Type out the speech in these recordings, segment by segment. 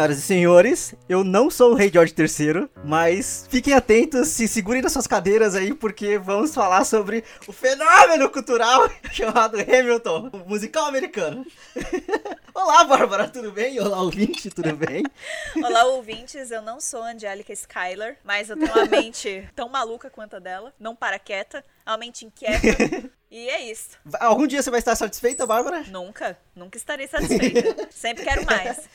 Senhoras e senhores, eu não sou o rei George III, mas fiquem atentos, se segurem nas suas cadeiras aí, porque vamos falar sobre o fenômeno cultural chamado Hamilton, o musical americano. Olá, Bárbara, tudo bem? Olá, ouvinte, tudo bem? Olá, ouvintes, eu não sou Angélica Skyler, mas eu tenho uma mente tão maluca quanto a dela, não para quieta, uma mente inquieta. E é isso. Algum dia você vai estar satisfeita, Bárbara? Nunca, nunca estarei satisfeita. Sempre quero mais.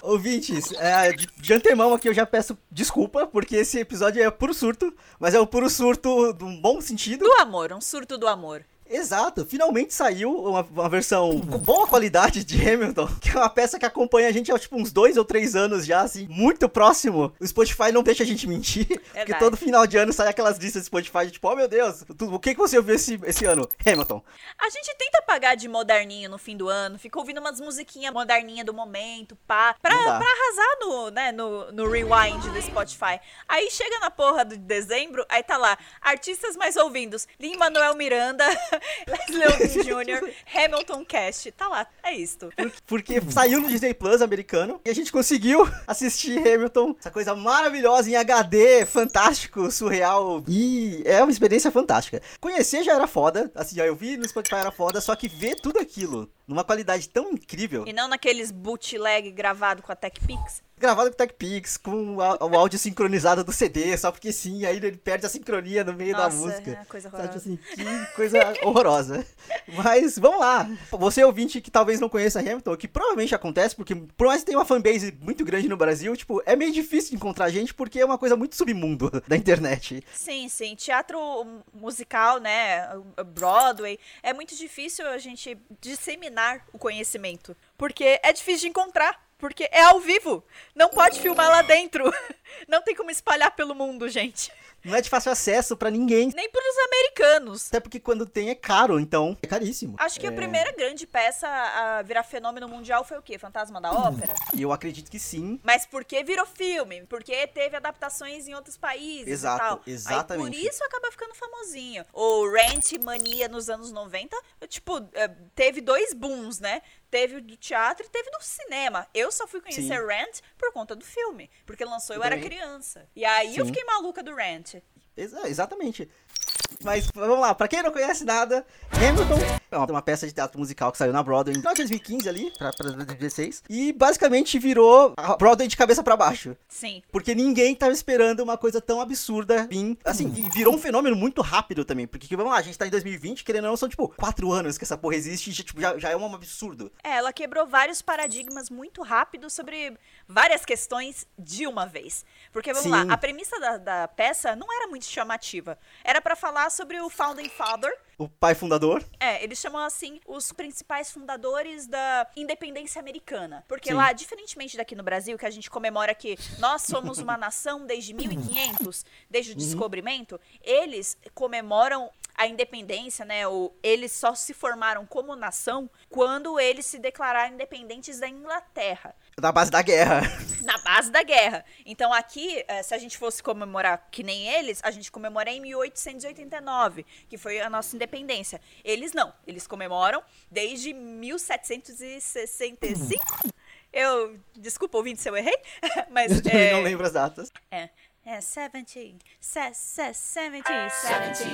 Ouvintes, é, de antemão aqui eu já peço desculpa, porque esse episódio é puro surto, mas é um puro surto de um bom sentido. Do amor, um surto do amor. Exato, finalmente saiu uma, uma, versão com boa qualidade de Hamilton, que é uma peça que acompanha a gente há tipo uns dois ou três anos já, assim, muito próximo. O Spotify não deixa a gente mentir, Verdade. porque todo final de ano sai aquelas listas do Spotify tipo, oh meu Deus, o que, que você ouviu esse, esse ano? Hamilton. A gente tenta pagar de moderninho no fim do ano, fica ouvindo umas musiquinhas moderninhas do momento, pá, pra, pra arrasar no, né, no, no rewind do Spotify. Aí chega na porra de dezembro, aí tá lá, artistas mais ouvindos, Lin-Manuel Miranda, Leslie Odom Jr., Hamilton Cast. Tá lá, é isto. Porque saiu no Disney Plus americano e a gente conseguiu assistir Hamilton, essa coisa maravilhosa em HD, fantástico, surreal. E é uma experiência fantástica. Conhecer já era foda, assim, já eu vi no Spotify era foda, só que ver tudo aquilo numa qualidade tão incrível. E não naqueles bootleg gravado com a TechPix gravado com TechPix, com o áudio sincronizado do CD, só porque sim, aí ele perde a sincronia no meio Nossa, da música. É coisa horrorosa. Assim, que coisa horrorosa. Mas vamos lá. Você ouvinte que talvez não conheça Hamilton, que provavelmente acontece, porque por mais que tenha uma fanbase muito grande no Brasil, tipo, é meio difícil de encontrar gente porque é uma coisa muito submundo da internet. Sim, sim. Teatro musical, né? Broadway, é muito difícil a gente disseminar o conhecimento. Porque é difícil de encontrar porque é ao vivo. Não pode filmar lá dentro. Não tem como espalhar pelo mundo, gente. Não é de fácil acesso para ninguém. Nem pros americanos. Até porque quando tem é caro, então é caríssimo. Acho que é... a primeira grande peça a virar fenômeno mundial foi o quê? Fantasma da Ópera? Eu acredito que sim. Mas porque virou filme? Porque teve adaptações em outros países Exato, e tal. exatamente. Aí por isso acaba ficando famosinho. O Rent Mania nos anos 90, tipo, é, teve dois booms, né? Teve do teatro e teve do cinema. Eu só fui conhecer Sim. Rent por conta do filme. Porque lançou eu, eu era criança. E aí Sim. eu fiquei maluca do Rent. Ex exatamente. Mas vamos lá, pra quem não conhece nada, Hamilton é uma peça de teatro musical que saiu na Broadway em 2015 ali, pra, pra 2016. E basicamente virou a Broadway de cabeça para baixo. Sim. Porque ninguém tava esperando uma coisa tão absurda vir. Assim, e virou um fenômeno muito rápido também. Porque, vamos lá, a gente tá em 2020, querendo ou não, são tipo quatro anos que essa porra existe e tipo, já, já é um absurdo. É, ela quebrou vários paradigmas muito rápido sobre várias questões de uma vez. Porque, vamos Sim. lá, a premissa da, da peça não era muito chamativa. Era para falar sobre o Founding Father. O pai fundador? É, eles chamam assim os principais fundadores da independência americana. Porque Sim. lá, diferentemente daqui no Brasil, que a gente comemora que nós somos uma nação desde 1500, desde o uhum. descobrimento, eles comemoram a independência, né? Ou eles só se formaram como nação quando eles se declararam independentes da Inglaterra. Na base da guerra. Na base da guerra. Então aqui, eh, se a gente fosse comemorar que nem eles, a gente comemora em 1889, que foi a nossa independência. Eles não. Eles comemoram desde 1765. Eu, desculpa, ouvinte, se eu errei, mas... Eu é, não lembro as datas. É, é 17, 17, 17,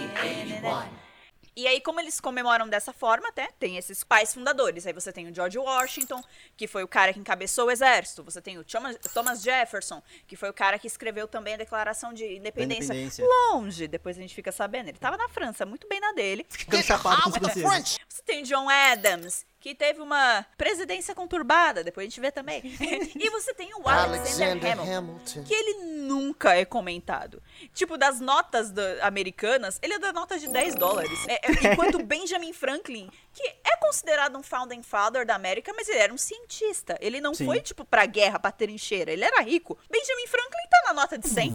e aí, como eles comemoram dessa forma, até, tem esses pais fundadores. Aí você tem o George Washington, que foi o cara que encabeçou o exército. Você tem o Thomas Jefferson, que foi o cara que escreveu também a Declaração de Independência. independência. Longe, depois a gente fica sabendo. Ele estava na França, muito bem na dele. Ficando chapado com os Você tem o John Adams, que teve uma presidência conturbada, depois a gente vê também. e você tem o Alexander, Alexander Hamilton, Hamilton, que ele nunca é comentado. Tipo, das notas do, americanas, ele é da nota de 10 dólares. É, é, enquanto Benjamin Franklin, que é considerado um founding father da América, mas ele era um cientista. Ele não Sim. foi, tipo, pra guerra, pra trincheira. Ele era rico. Benjamin Franklin tá na nota de 100.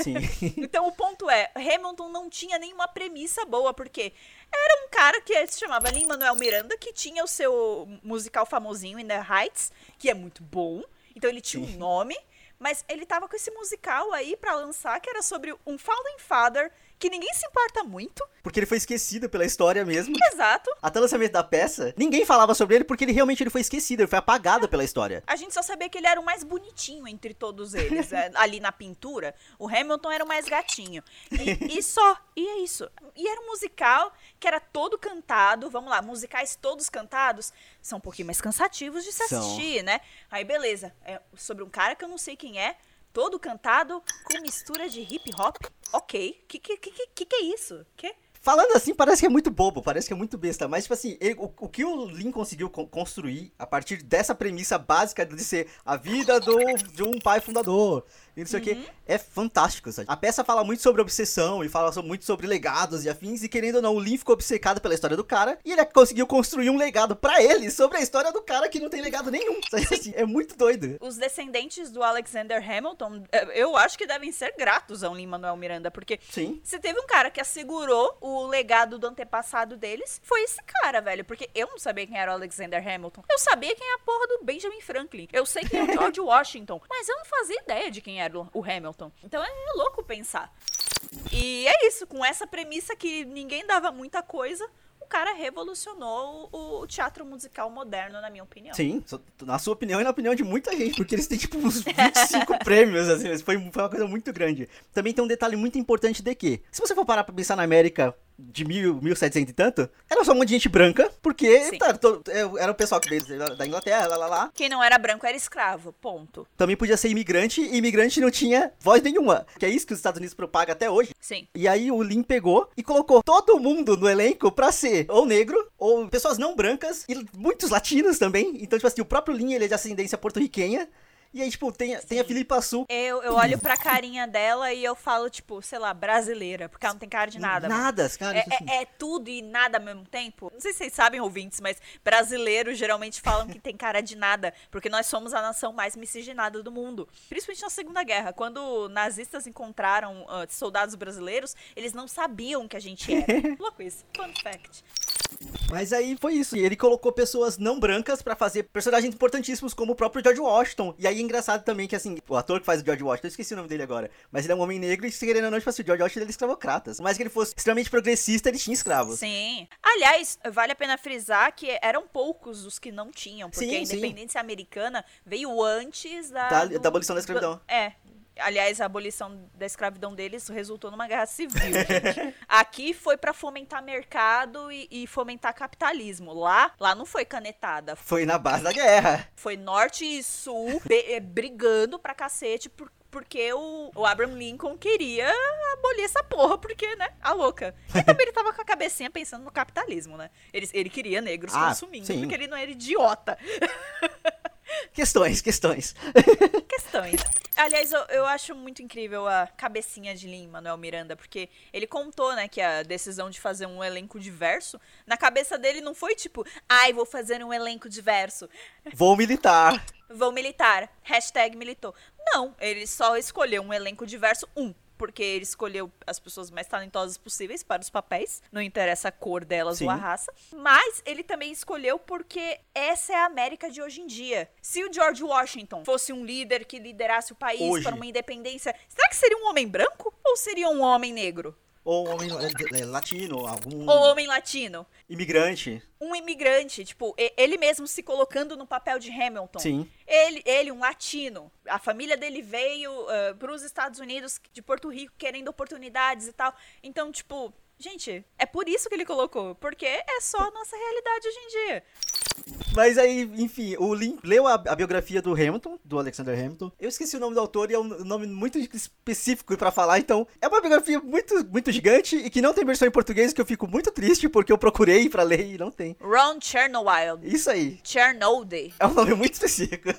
Sim. então, o ponto é, Hamilton não tinha nenhuma premissa boa, porque era um cara que se chamava Lin-Manuel Miranda, que tinha o seu musical famosinho, In The Heights, que é muito bom. Então ele tinha Sim. um nome, Mas ele tava com esse musical aí para lançar que era sobre um Founding Father que ninguém se importa muito. Porque ele foi esquecido pela história mesmo. Exato. Até o lançamento da peça, ninguém falava sobre ele porque ele realmente ele foi esquecido, ele foi apagado pela história. A gente só sabia que ele era o mais bonitinho entre todos eles. é, ali na pintura, o Hamilton era o mais gatinho. E, e só. E é isso. E era um musical que era todo cantado. Vamos lá, musicais todos cantados são um pouquinho mais cansativos de se assistir, são. né? Aí beleza. É sobre um cara que eu não sei quem é todo cantado com mistura de hip hop. Ok. Que que, que, que, que é isso? Que? Falando assim, parece que é muito bobo, parece que é muito besta, mas, tipo assim, ele, o, o, que o Lin conseguiu co construir a partir dessa premissa básica de ser a vida do, de um pai fundador, e não sei uhum. o que. É fantástico, sabe? A peça fala muito sobre obsessão e fala muito sobre legados e afins, e querendo ou não, o Lin ficou obcecado pela história do cara, e ele conseguiu construir um legado para ele sobre a história do cara que não tem legado nenhum. Sabe? Assim, é muito doido. Os descendentes do Alexander Hamilton, é, eu acho que devem ser gratos ao Lin-Manuel Miranda, porque Sim. se teve um cara que assegurou o legado do antepassado deles, foi esse cara, velho, porque eu não sabia quem era o Alexander Hamilton. Eu sabia quem é a porra do Benjamin Franklin. Eu sei quem é o George Washington, mas eu não fazia ideia de quem era era o Hamilton. Então é louco pensar. E é isso, com essa premissa que ninguém dava muita coisa, o cara revolucionou o, teatro musical moderno, na minha opinião. Sim, na sua opinião e na opinião de muita gente, porque eles têm tipo uns 25 prêmios, assim, foi, foi uma coisa muito grande. Também tem um detalhe muito importante de que, se você for parar pra pensar na América de mil, 1700 e tanto, era só um monte de gente branca, porque tá, to, é, era o pessoal que veio da Inglaterra, lá, lá, lá. Quem não era branco era escravo, ponto. Também podia ser imigrante, e imigrante não tinha voz nenhuma, que é isso que os Estados Unidos propagam até hoje. Sim. E aí o Lin pegou e colocou todo mundo no elenco pra ser ou negro, ou pessoas não brancas, e muitos latinos também. Então, tipo assim, o próprio Lin, ele é de ascendência porto-riquenha, e aí, tipo, tem, tem a Filipa Sul. Eu, eu olho pra carinha dela e eu falo, tipo, sei lá, brasileira, porque ela não tem cara de nada. Nada, cara. É, é, é, tudo e nada ao mesmo tempo. Não sei se vocês sabem, ouvintes, mas brasileiros geralmente falam que tem cara de nada, porque nós somos a nação mais miscigenada do mundo. Principalmente na Segunda Guerra. Quando nazistas encontraram uh, soldados brasileiros, eles não sabiam que a gente era. Louco isso. Fun fact. Mas aí foi isso. Ele colocou pessoas não brancas para fazer personagens importantíssimos como o próprio George Washington. E aí é engraçado também que, assim, o ator que faz o George Washington, eu esqueci o nome dele agora, mas ele é um homem negro e, se querendo ou não, tipo assim, o George Washington ele é escravocrata. Mas que ele fosse extremamente progressista, ele tinha escravos. Sim. Aliás, vale a pena frisar que eram poucos os que não tinham, porque sim, a independência sim. americana veio antes da... Da, do, da abolição da escravidão. Do, é, Aliás, a abolição da escravidão deles resultou numa guerra civil. Aqui foi para fomentar mercado e, e, fomentar capitalismo. Lá, lá não foi canetada. Foi na base da guerra. Foi norte e sul eh, brigando pra cacete por, porque o, o, Abraham Lincoln queria abolir essa porra, porque, né, a louca. E também ele tava com a cabecinha pensando no capitalismo, né? Ele, ele queria negros ah, consumindo, sim. porque ele não era idiota. Questões, questões. Questões. Aliás, eu, eu acho muito incrível a cabecinha de Lin Manuel Miranda, porque ele contou, né, que a decisão de fazer um elenco diverso, na cabeça dele não foi tipo, ai, vou fazer um elenco diverso. Vou militar. Vou militar. Hashtag militou. Não, ele só escolheu um elenco diverso, um, porque ele escolheu as pessoas mais talentosas possíveis para os papéis, não interessa a cor delas Sim. ou a raça, mas ele também escolheu porque essa é a América de hoje em dia. Se o George Washington fosse um líder que liderasse o país hoje. para uma independência, será que seria um homem branco ou seria um homem negro? Ou homem é, é, latino, algum. Ou homem latino. Imigrante. Um imigrante, tipo, ele mesmo se colocando no papel de Hamilton. Sim. Ele, ele um latino. A família dele veio uh, para os Estados Unidos de Porto Rico querendo oportunidades e tal. Então, tipo, gente, é por isso que ele colocou. Porque é só a nossa realidade hoje em dia. Mas aí, enfim, o Lin leu a, a, biografia do Hamilton, do Alexander Hamilton. Eu esqueci o nome do autor e é um nome muito específico para falar, então é uma biografia muito, muito gigante e que não tem versão em português, que eu fico muito triste porque eu procurei para ler e não tem. Ron Chernobyl. Isso aí. Chernobyl. É um nome muito específico.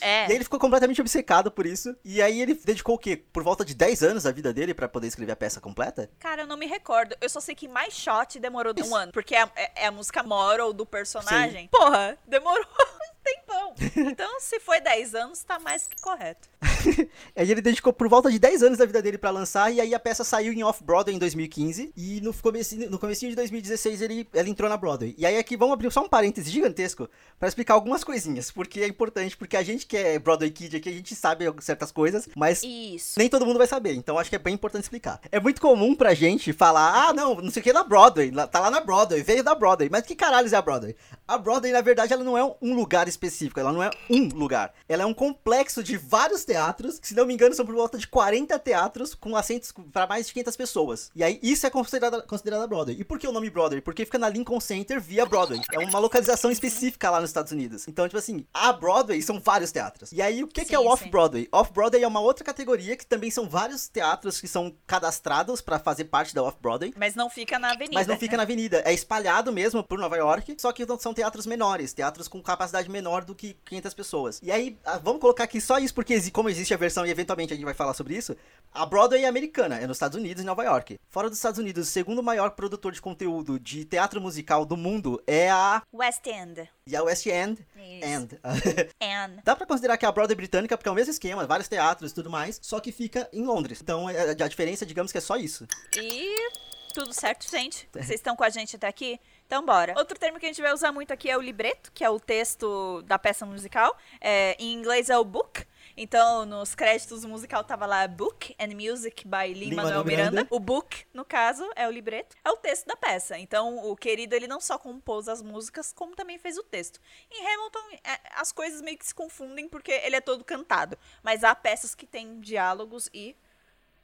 É. E aí ele ficou completamente obcecado por isso. E aí ele dedicou o quê? Por volta de 10 anos da vida dele para poder escrever a peça completa? Cara, eu não me recordo. Eu só sei que mais shot demorou isso. um ano. Porque é, é, é, a música moral do personagem. Sim. Porra, demorou um tempão. Então, se foi 10 anos, tá mais que correto. aí ele dedicou por volta de 10 anos da vida dele para lançar, e aí a peça saiu em Off-Broadway em 2015, e no comecinho, no comecinho de 2016 ele, ela entrou na Broadway. E aí aqui vamos abrir só um parêntese gigantesco para explicar algumas coisinhas, porque é importante, porque a gente que é Broadway Kid aqui, a gente sabe certas coisas, mas Isso. nem todo mundo vai saber, então acho que é bem importante explicar. É muito comum pra gente falar, ah, não, não sei o que é da Broadway, tá lá na Broadway, veio da Broadway, mas que caralho é a Broadway? A Broadway, na verdade, ela não é um lugar específico, ela não é um lugar. Ela é um complexo de vários teatros, que, se não me engano, são por volta de 40 teatros com assentos para mais de 500 pessoas. E aí, isso é considerada, considerada Broadway. E por que o nome Broadway? Porque fica na Lincoln Center via Broadway. É uma localização específica lá nos Estados Unidos. Então, tipo assim, a Broadway são vários teatros. E aí, o que, sim, que é o Off-Broadway? Off-Broadway é uma outra categoria que também são vários teatros que são cadastrados para fazer parte da Off-Broadway. Mas não fica na avenida. Mas não fica na avenida. É espalhado mesmo por Nova York, só que são teatros menores, teatros com capacidade menor do que 500 pessoas. E aí, vamos colocar aqui só isso, porque como existe a versão, e eventualmente a gente vai falar sobre isso, a Broadway é americana, é nos Estados Unidos e Nova York. Fora dos Estados Unidos, o segundo maior produtor de conteúdo de teatro musical do mundo é a... West End. E a West End. Isso. End. End. Dá pra considerar que é a Broadway britânica, porque é o mesmo esquema, vários teatros e tudo mais, só que fica em Londres. Então, é, a diferença, digamos que é só isso. E tudo certo, gente? Vocês estão com a gente até aqui? Então, bora. Outro termo que a gente vai usar muito aqui é o libreto, que é o texto da peça musical. É, em inglês é o book. Então, nos créditos do musical tava lá Book and Music by Lin-Manuel Miranda. Miranda. O book, no caso, é o libreto, é o texto da peça. Então, o querido, ele não só compôs as músicas, como também fez o texto. Em Hamilton, é, as coisas meio que se confundem porque ele é todo cantado. Mas há peças que têm diálogos e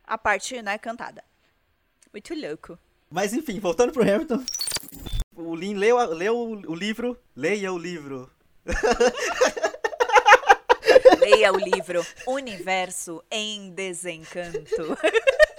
a parte, né, cantada. Muito louco. Mas enfim, voltando pro Hamilton. O Lin leu, leu o livro. Leia o livro. Leia o livro Universo em Desencanto.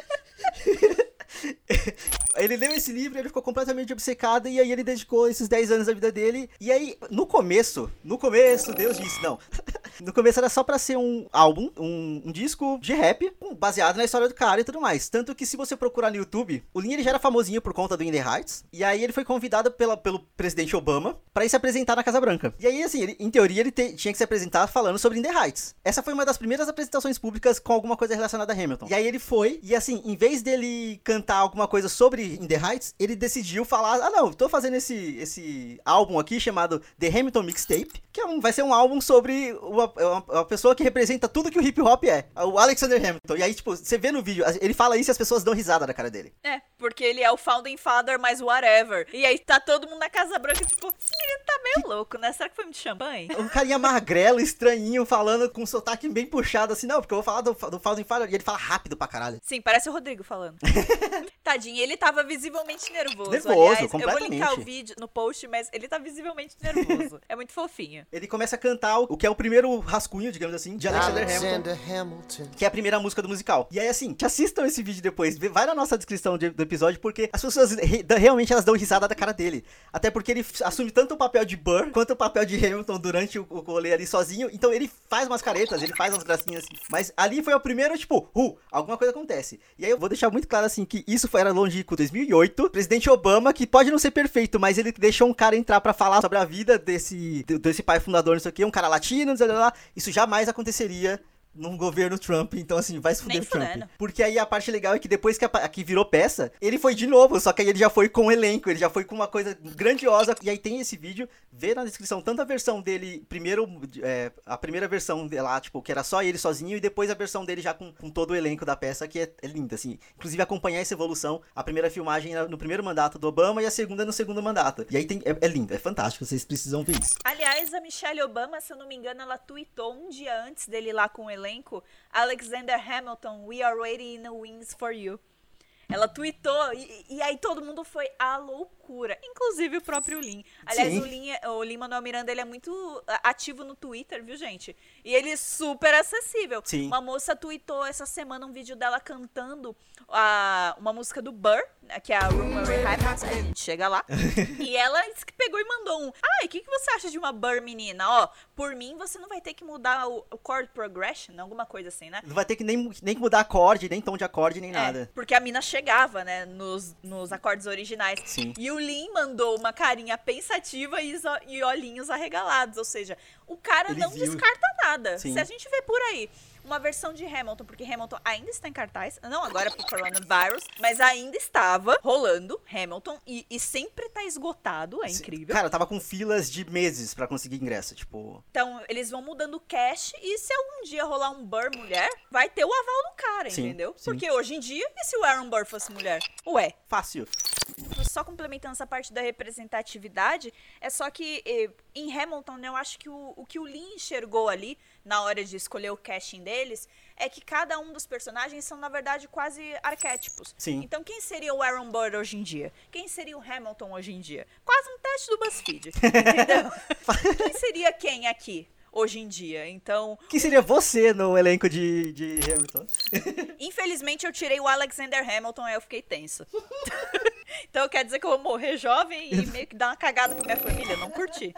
ele leu esse livro, ele ficou completamente obcecado e aí ele dedicou esses 10 anos da vida dele. E aí, no começo, no começo, Deus disse, não. No começo era só para ser um álbum, um, um, disco de rap, baseado na história do cara e tudo mais. Tanto que se você procurar no YouTube, o Lin ele já era famosinho por conta do In The Heights. E aí ele foi convidado pela, pelo presidente Obama para ir se apresentar na Casa Branca. E aí, assim, ele, em teoria, ele te, tinha que se apresentar falando sobre In The Heights. Essa foi uma das primeiras apresentações públicas com alguma coisa relacionada a Hamilton. E aí ele foi, e assim, em vez dele cantar alguma coisa sobre In The Heights, ele decidiu falar: ah, não, tô fazendo esse, esse álbum aqui chamado The Hamilton Mixtape, que é um, vai ser um álbum sobre uma, uma, uma, pessoa que representa tudo que o hip hop é, o Alexander Hamilton. E aí, tipo, você vê no vídeo, ele fala isso e as pessoas dão risada na cara dele. É, porque ele é o founding father, mas whatever. E aí tá todo mundo na Casa Branca, tipo, esse menino tá meio louco, né? Será que foi muito champanhe? Um carinha magrelo, estranhinho, falando com um sotaque bem puxado, assim, não, porque eu vou falar do, do founding father, e ele fala rápido pra caralho. Sim, parece o Rodrigo falando. Tadinho, ele tava visivelmente nervoso. Nervoso, Aliás, completamente. Eu vou linkar o vídeo no post, mas ele tá visivelmente nervoso. é muito fofinho. Ele começa a cantar o que é o primeiro rascunho, digamos assim, de Alexander, Alexander Hamilton, Hamilton, que é a primeira música do musical. E aí, assim, te assistam esse vídeo depois, vai na nossa descrição do episódio, porque as pessoas re realmente elas dão risada da cara dele. Até porque ele assume tanto o papel de Burr quanto o papel de Hamilton durante o, o rolê ali sozinho. Então ele faz umas caretas, ele faz umas gracinhas assim. Mas ali foi o primeiro, tipo, uh, alguma coisa acontece. E aí eu vou deixar muito claro assim que isso foi era longínquo 2008. Presidente Obama, que pode não ser perfeito, mas ele deixou um cara entrar para falar sobre a vida desse, desse pai fundador, não sei o que, um cara latino, não sei lá. Isso jamais aconteceria num governo Trump, então assim, vai se fuder o Trump. Porque aí a parte legal é que depois que, a, que virou peça, ele foi de novo, só que aí ele já foi com o elenco, ele já foi com uma coisa grandiosa. E aí tem esse vídeo, vê na descrição tanto a versão dele, primeiro, é, a primeira versão lá, tipo, que era só ele sozinho, e depois a versão dele já com, com todo o elenco da peça, que é, é linda, assim. Inclusive acompanhar essa evolução, a primeira filmagem no primeiro mandato do Obama e a segunda no segundo mandato. E aí tem, é, é lindo, é fantástico, vocês precisam ver isso. Aliás, a Michelle Obama, se eu não me engano, ela tweetou um dia antes dele lá com o elenco elenco, Alexander Hamilton, we are waiting in the wings for you. Ela tweetou e, e, aí todo mundo foi à loucura, inclusive o próprio Lin. Aliás, Sim. o Lin, é, o Lin Manuel Miranda, ele é muito ativo no Twitter, viu, gente? E ele é super acessível. Sim. Uma moça tweetou essa semana um vídeo dela cantando a, uma música do Burr, né, que é a Rumor Happens, a gente chega lá. e ela pegou e mandou um, ai, o que, que você acha de uma Burr menina? Ó, por mim você não vai ter que mudar o, o chord progression, alguma coisa assim, né? Não vai ter que nem, nem mudar acorde, nem tom de acorde, nem é, nada. Porque a mina chegava, né, nos, nos acordes originais. Sim. E o Lin mandou uma carinha pensativa e, e olhinhos arregalados. Ou seja, o cara Ele não viu. descarta nada. Sim. Se a gente vê por aí uma versão de Hamilton, porque Hamilton ainda está em cartaz, não agora por coronavirus, mas ainda estava rolando Hamilton e, e sempre tá esgotado, é incrível. Cara, tava com filas de meses para conseguir ingresso, tipo. Então, eles vão mudando o cash e se algum dia rolar um Burr mulher, vai ter o aval do cara, sim, entendeu? Sim. Porque hoje em dia, e se o Aaron Burr fosse mulher? Ué. Fácil. Só complementando essa parte da representatividade, é só que eh, em Hamilton, né, eu acho que o, o que o Lee enxergou ali na hora de escolher o casting deles, é que cada um dos personagens são, na verdade, quase arquétipos. Sim. Então, quem seria o Aaron Burr hoje em dia? Quem seria o Hamilton hoje em dia? Quase um teste do BuzzFeed, entendeu? quem seria quem aqui? hoje em dia. Então. Quem seria você no elenco de, de Hamilton? Infelizmente, eu tirei o Alexander Hamilton e eu fiquei tenso. então quer dizer que eu vou morrer jovem e meio que dar uma cagada com minha família? Não curti.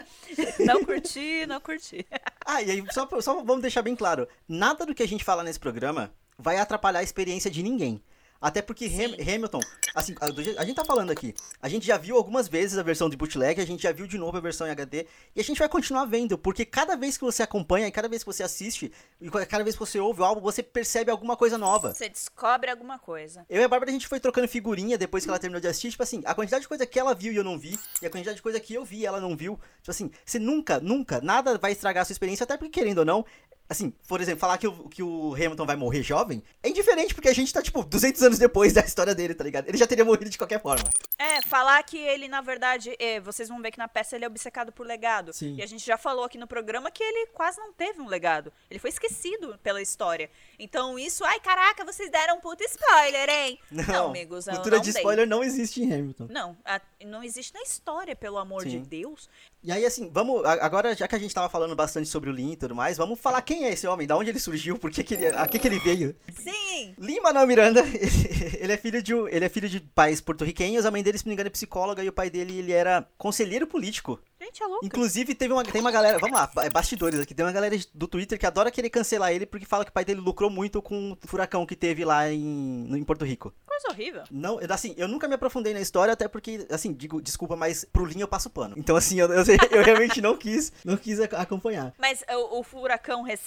Não curti, não curti. ah, e aí, só, só vamos deixar bem claro: nada do que a gente fala nesse programa vai atrapalhar a experiência de ninguém. Até porque Ham Hamilton, assim, a, a, gente tá falando aqui, a gente já viu algumas vezes a versão de bootleg, a gente já viu de novo a versão em HD, e a gente vai continuar vendo, porque cada vez que você acompanha, e cada vez que você assiste, e cada vez que você ouve o álbum, você percebe alguma coisa nova. Você descobre alguma coisa. Eu e a Bárbara, a gente foi trocando figurinha depois que ela terminou de assistir, tipo assim, a quantidade de coisa que ela viu e eu não vi, e a quantidade de coisa que eu vi e ela não viu, tipo assim, você nunca, nunca, nada vai estragar a sua experiência, até porque, querendo ou não, Assim, por exemplo, falar que o, que o Hamilton vai morrer jovem é indiferente, porque a gente tá, tipo, 200 anos depois da história dele, tá ligado? Ele já teria morrido de qualquer forma. É, falar que ele, na verdade, é, vocês vão ver que na peça ele é obcecado por legado. Sim. E a gente já falou aqui no programa que ele quase não teve um legado. Ele foi esquecido pela história. Então isso, ai caraca, vocês deram um puta spoiler, hein? Não, não amigos, cultura não de dei. spoiler não existe em Hamilton. Não, a, não existe na história, pelo amor Sim. de Deus. E aí, assim, vamos. Agora, já que a gente tava falando bastante sobre o Lin e tudo mais, vamos falar quem é esse homem, da onde ele surgiu, por que, que ele. A que, que ele veio. Sim! Lin Manuel Miranda, ele, é filho de ele é filho de pais porto-riquenhos, a mãe dele, se não me engano, é psicóloga, e o pai dele ele era conselheiro político. Gente, é louco. Inclusive, teve uma, tem uma galera. Vamos lá, é bastidores aqui. Tem uma galera do Twitter que adora querer cancelar ele porque fala que o pai dele lucrou muito com o furacão que teve lá em, em Porto Rico. Coisa horrível. Não, assim, eu nunca me aprofundei na história, até porque, assim, digo, desculpa, mas pro Linho eu passo pano. Então, assim, eu, eu, eu realmente não quis, não quis acompanhar. Mas o, o, furacão recente?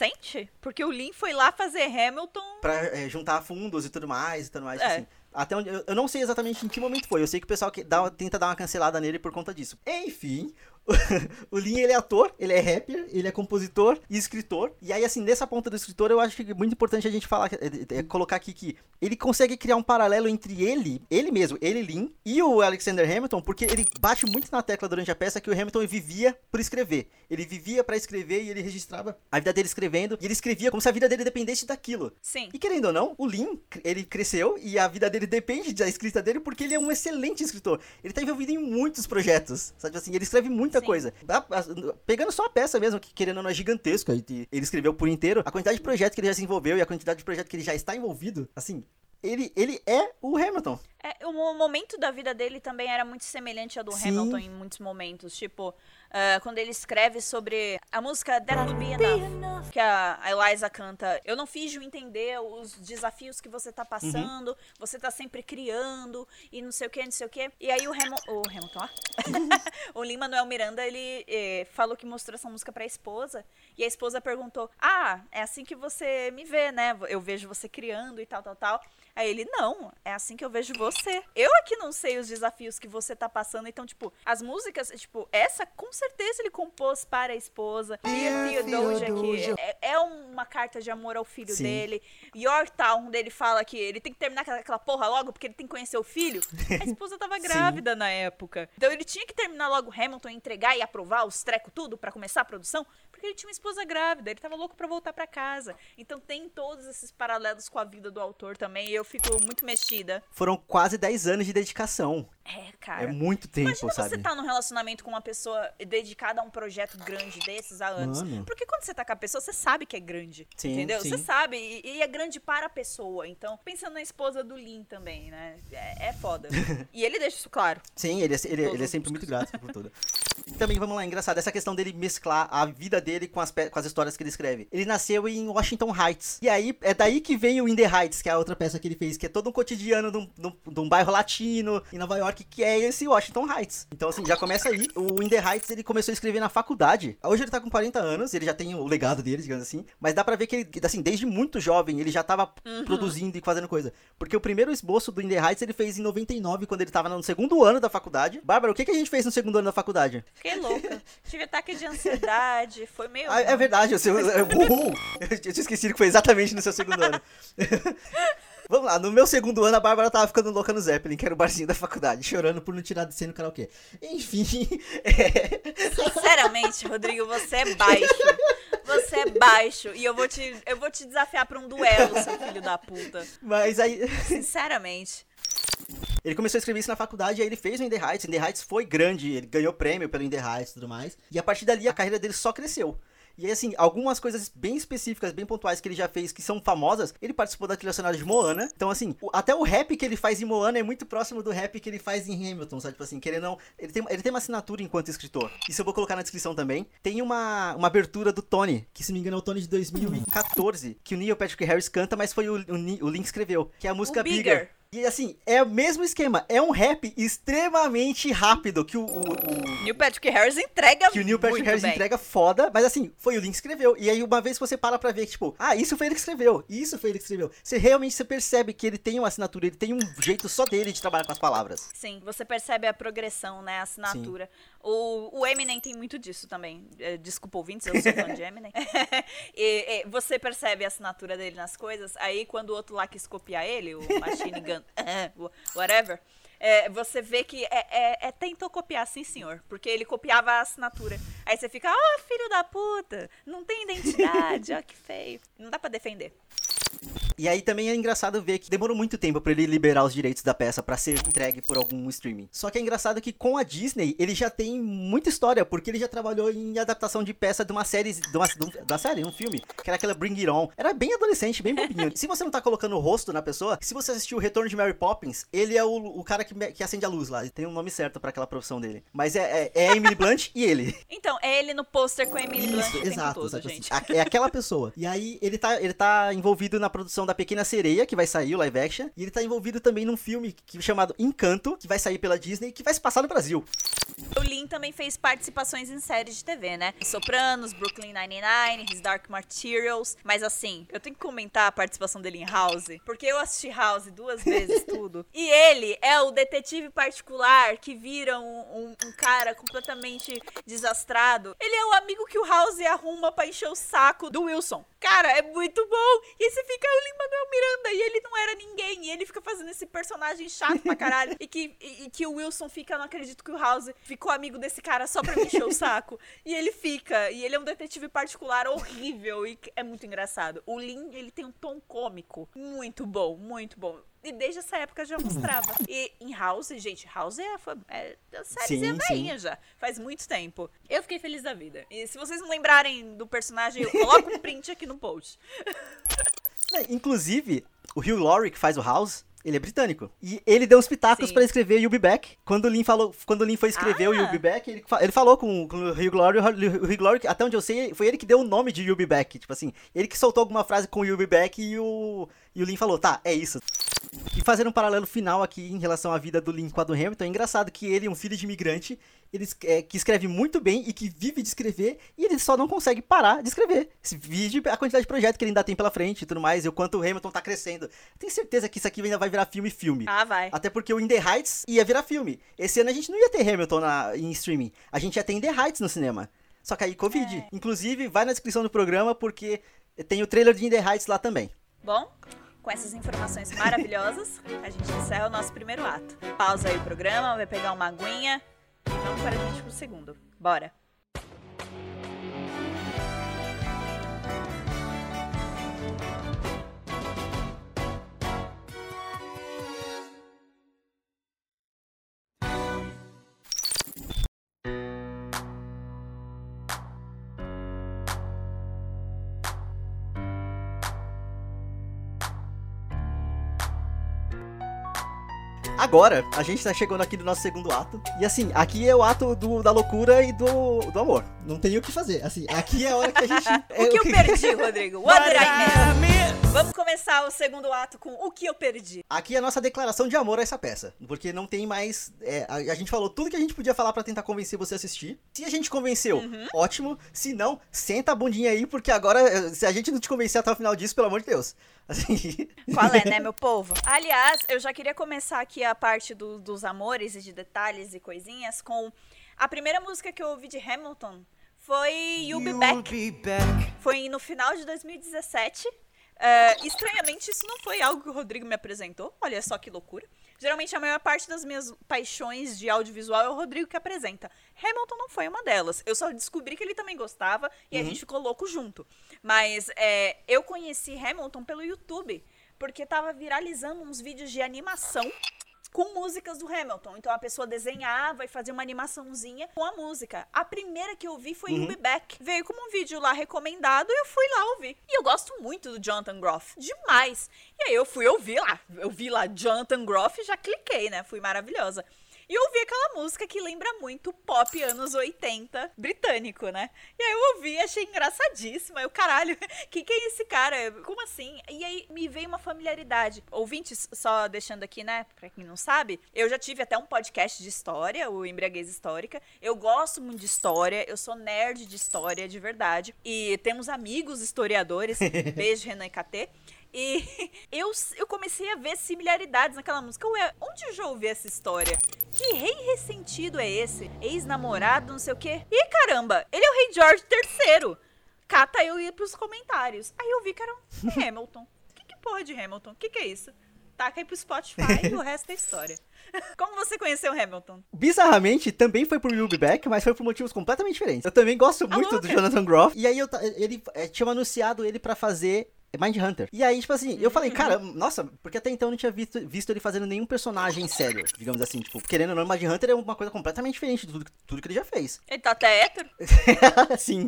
Porque o Lin foi lá fazer Hamilton. Pra é, juntar fundos e tudo mais e tudo mais, é. assim. Até onde. Eu, eu, não sei exatamente em que momento foi. Eu sei que o pessoal que dá, tenta dar uma cancelada nele por conta disso. Enfim, o Lin, ele é ator, ele é rapper, ele é compositor e escritor. E aí, assim, nessa ponta do escritor, eu acho que é muito importante a gente falar, é, é, colocar aqui que ele consegue criar um paralelo entre ele, ele mesmo, ele, Lin, e o Alexander Hamilton, porque ele bate muito na tecla durante a peça que o Hamilton vivia por escrever. Ele vivia para escrever e ele registrava a vida dele escrevendo, e ele escrevia como se a vida dele dependesse daquilo. Sim. E querendo ou não, o Lin, ele cresceu e a vida dele depende da escrita dele porque ele é um excelente escritor. Ele tá envolvido em muitos projetos, sabe assim? Ele escreve muita Sim. coisa. Pegando só a peça mesmo, que querendo ou não é gigantesco, ele escreveu por inteiro, a quantidade de projetos que ele já se envolveu e a quantidade de projetos que ele já está envolvido, assim, ele, ele é o Hamilton. É, o momento da vida dele também era muito semelhante ao do Sim. Hamilton em muitos momentos. Tipo, uh, quando ele escreve sobre a música That Would Be Enough, que a Eliza canta. Eu não fiz de entender os desafios que você tá passando, uhum. você tá sempre criando, e não sei o que, não sei o que. E aí o, Hamilton, o Hamilton, ó. o Lima Manuel Miranda, ele eh, falou que mostrou essa música pra esposa, e a esposa perguntou: Ah, é assim que você me vê, né? Eu vejo você criando e tal, tal, tal. Aí ele, não, é assim que eu vejo você. Eu aqui não sei os desafios que você tá passando. Então, tipo, as músicas, tipo, essa com certeza ele compôs para a esposa. Dear Theodosia, que é, é, uma carta de amor ao filho Sim. dele. Yorktown, dele fala que ele tem que terminar aquela, aquela porra logo porque ele tem que conhecer o filho. A esposa tava grávida na época. Então ele tinha que terminar logo Hamilton, entregar e aprovar os trecos tudo para começar a produção. Porque ele tinha uma esposa grávida, ele tava louco para voltar para casa. Então tem todos esses paralelos com a vida do autor também, e eu fico muito mexida. Foram quase 10 anos de dedicação. É, cara. É muito tempo, Imagina sabe? você tá num relacionamento com uma pessoa dedicada a um projeto grande desses há anos. Mano. Porque quando você tá com a pessoa, você sabe que é grande. Sim, entendeu? Sim. Você sabe. E, e, é grande para a pessoa. Então, pensando na esposa do Lin também, né? É, é foda. e ele deixa isso claro. Sim, ele, é, ele, ele é sempre muito grato por tudo. também, vamos lá, engraçado, essa questão dele mesclar a vida dele com as, com as histórias que ele escreve. Ele nasceu em Washington Heights. E aí, é daí que vem o In the Heights, que é a outra peça que ele fez, que é todo um cotidiano de um, de um, de um bairro latino em Nova York, que é esse Washington Heights. Então, assim, já começa aí. O In the Heights, ele começou a escrever na faculdade. Hoje ele tá com 40 anos, ele já tem o legado dele, digamos assim. Mas dá pra ver que ele, assim, desde muito jovem, ele já tava uhum. produzindo e fazendo coisa. Porque o primeiro esboço do In the Heights ele fez em 99, quando ele tava no segundo ano da faculdade. Bárbara, o que, que a gente fez no segundo ano da faculdade? Fiquei louca. Tive ataque de ansiedade, foi meio. Ah, é verdade, o seu. Uhul! Eu tinha esquecido que foi exatamente no seu segundo ano. Vamos lá, no meu segundo ano a Bárbara tava ficando louca no Zeppelin, que era o barzinho da faculdade, chorando por não tirar de cena no karaokê. Enfim. É... Sinceramente, Rodrigo, você é baixo. Você é baixo. E eu vou te, eu vou te desafiar pra um duelo, seu filho da puta. Mas aí. Sinceramente. Ele começou a escrever isso na faculdade, aí ele fez o In The Heights. In The Heights foi grande, ele ganhou prêmio pelo In The Heights e tudo mais. E a partir dali a carreira dele só cresceu. E assim, algumas coisas bem específicas, bem pontuais que ele já fez, que são famosas, ele participou da trilha sonora de Moana. Então, assim, o, até o rap que ele faz em Moana é muito próximo do rap que ele faz em Hamilton, sabe? Tipo assim, querendo não. Ele tem, ele tem uma assinatura enquanto escritor. Isso eu vou colocar na descrição também. Tem uma, uma abertura do Tony, que se não me engano é o Tony de 2014, que o Neil Patrick Harris canta, mas foi o, o, o Link escreveu, que é a música Bigger. Bigger. E assim, é o mesmo esquema. É um rap extremamente rápido que o. o, o... Neil Patrick Harris entrega Que o Neil Patrick Harris bem. entrega foda, mas assim, foi o Link que escreveu. E aí, uma vez que você para pra ver que, tipo, ah, isso foi ele que escreveu, isso foi ele que escreveu. Você realmente você percebe que ele tem uma assinatura, ele tem um jeito só dele de trabalhar com as palavras. Sim, você percebe a progressão, né? A assinatura. O, o Eminem tem muito disso também. É, desculpa, ouvintes, eu sou fã de Eminem. e, e, você percebe a assinatura dele nas coisas, aí quando o outro lá quis copiar ele, o Machine Gun, whatever, é, você vê que é, é, é, tentou copiar, sim, senhor. Porque ele copiava a assinatura. Aí você fica, ó, oh, filho da puta, não tem identidade, ó, que feio. Não dá para defender. E aí também é engraçado ver que demorou muito tempo para ele liberar os direitos da peça para ser entregue por algum streaming. Só que é engraçado que com a Disney ele já tem muita história, porque ele já trabalhou em adaptação de peça de uma série, de uma, de uma série, um filme, que era aquela Bring It On. Era bem adolescente, bem bobinho. se você não tá colocando o rosto na pessoa, se você assistiu o Retorno de Mary Poppins, ele é o, o cara que, que acende a luz lá. Ele tem um nome certo para aquela profissão dele. Mas é, é, é a Emily Blunt e ele. Então, é ele no pôster com a Emily Blunt. Isso, exato, todo, exato assim. É aquela pessoa. E aí ele tá, ele tá envolvido na produção da Pequena Sereia, que vai sair, o live action. E ele tá envolvido também num filme que, chamado Encanto, que vai sair pela Disney, que vai se passar no Brasil. O Lin também fez participações em séries de TV, né? Sopranos, Brooklyn Nine-Nine, His Dark Materials. Mas assim, eu tenho que comentar a participação dele em House, porque eu assisti House duas vezes, tudo. E ele é o detetive particular que vira um, um, um, cara completamente desastrado. Ele é o amigo que o House arruma pra encher o saco do Wilson. Cara, é muito bom. E você fica o Lin-Manuel Miranda e ele não era ninguém. E ele fica fazendo esse personagem chato pra caralho. e, que, e, e que o Wilson fica, não acredito que o House ficou amigo desse cara só pra me encher o saco. E ele fica. E ele é um detetive particular horrível e é muito engraçado. O Lin, ele tem um tom cômico muito bom, muito bom. E desde essa época já mostrava. E em House, gente, House é, é, é série já. Faz muito tempo. Eu fiquei feliz da vida. E se vocês não lembrarem do personagem, eu coloco um print aqui no post. Inclusive, o Hugh Laurie, que faz o House, ele é britânico. E ele deu uns pitacos para escrever You'll Be Back. Quando o Lin, falou, quando o Lin foi escrever ah. o You'll Be Back, ele, ele falou com, com o Hugh Glory. O Hugh Glory, até onde eu sei, foi ele que deu o nome de You'll Be Back. Tipo assim, ele que soltou alguma frase com You'll Be Back e o, e o Lin falou, tá, é isso. E fazer um paralelo final aqui em relação à vida do Lin com a do Hamilton, é engraçado que ele é um filho de imigrante, ele é, que escreve muito bem e que vive de escrever, e ele só não consegue parar de escrever. Esse vídeo, a quantidade de projetos que ele ainda tem pela frente e tudo mais, e o quanto o Hamilton tá crescendo. Tenho certeza que isso aqui ainda vai virar filme filme. Ah, vai. Até porque o In The Heights ia virar filme. Esse ano a gente não ia ter Hamilton na, em streaming, a gente ia ter In The Heights no cinema. Só que aí, Covid. É. Inclusive, vai na descrição do programa, porque tem o trailer de In The Heights lá também. Bom, com essas informações maravilhosas, a gente encerra o nosso primeiro ato. Pausa aí o programa, vai pegar uma aguinha e vamos para a gente pro segundo. Bora! Agora, a gente tá chegando aqui no nosso segundo ato. E assim, aqui é o ato do, da loucura e do, do amor. Não tem o que fazer. Assim, aqui é a hora que a gente. É, o que eu perdi, Rodrigo? What did I miss? Vamos começar o segundo ato com o que eu perdi. Aqui é a nossa declaração de amor a essa peça. Porque não tem mais. É, a, a, gente falou tudo que a gente podia falar para tentar convencer você a assistir. Se a gente convenceu, uhum. ótimo. Se não, senta a bundinha aí, porque agora, se a gente não te convencer até o final disso, pelo amor de Deus. Assim... Qual é, né, meu povo? Aliás, eu já queria começar aqui a parte do, dos amores e de detalhes e coisinhas com a primeira música que eu ouvi de Hamilton foi You'll Be, Back. Be Back. Foi no final de 2017. Uh, estranhamente, isso não foi algo que o Rodrigo me apresentou. Olha só que loucura. Geralmente, a maior parte das minhas paixões de audiovisual é o Rodrigo que apresenta. Hamilton não foi uma delas. Eu só descobri que ele também gostava e uhum. a gente ficou louco junto. Mas é, eu conheci Hamilton pelo YouTube, porque tava viralizando uns vídeos de animação com músicas do Hamilton. Então a pessoa desenhava e fazia uma animaçãozinha com a música. A primeira que eu vi foi uhum. Be Back. Veio como um vídeo lá recomendado e eu fui lá ouvir. E eu gosto muito do Jonathan Groff, demais. E aí eu fui ouvir lá. Eu vi lá Jonathan Groff e já cliquei, né? Fui maravilhosa. E eu ouvi aquela música que lembra muito pop anos 80 britânico, né? E aí eu ouvi, achei engraçadíssima. Eu, caralho, quem que é esse cara? Como assim? E aí me veio uma familiaridade. Ouvintes, só deixando aqui, né, pra quem não sabe, eu já tive até um podcast de história, o Embriaguez Histórica. Eu gosto muito de história, eu sou nerd de história de verdade. E temos amigos historiadores. Beijo, Renan e KT. E eu, eu comecei a ver similaridades naquela música. Ué, onde eu já ouvi essa história? Que rei ressentido é esse? Ex-namorado, não sei o quê. E caramba, ele é o rei George III. Cata eu ia pros comentários. Aí eu vi que era um Hamilton. Que, que porra de Hamilton? Que que é isso? Taca aí pro Spotify e o resto é história. Como você conheceu Hamilton? Bizarramente, também foi por Be Back, mas foi por motivos completamente diferentes. Eu também gosto muito do Jonathan Groff. E aí eu, ele é, tinha anunciado ele para fazer Mind Hunter. E aí, tipo assim, eu falei, cara, nossa, porque até então eu não tinha visto, visto ele fazendo nenhum personagem sério, digamos assim. Tipo, querendo ou não, Mind Hunter é uma coisa completamente diferente de tudo, tudo que ele já fez. Ele tá até hétero? Sim.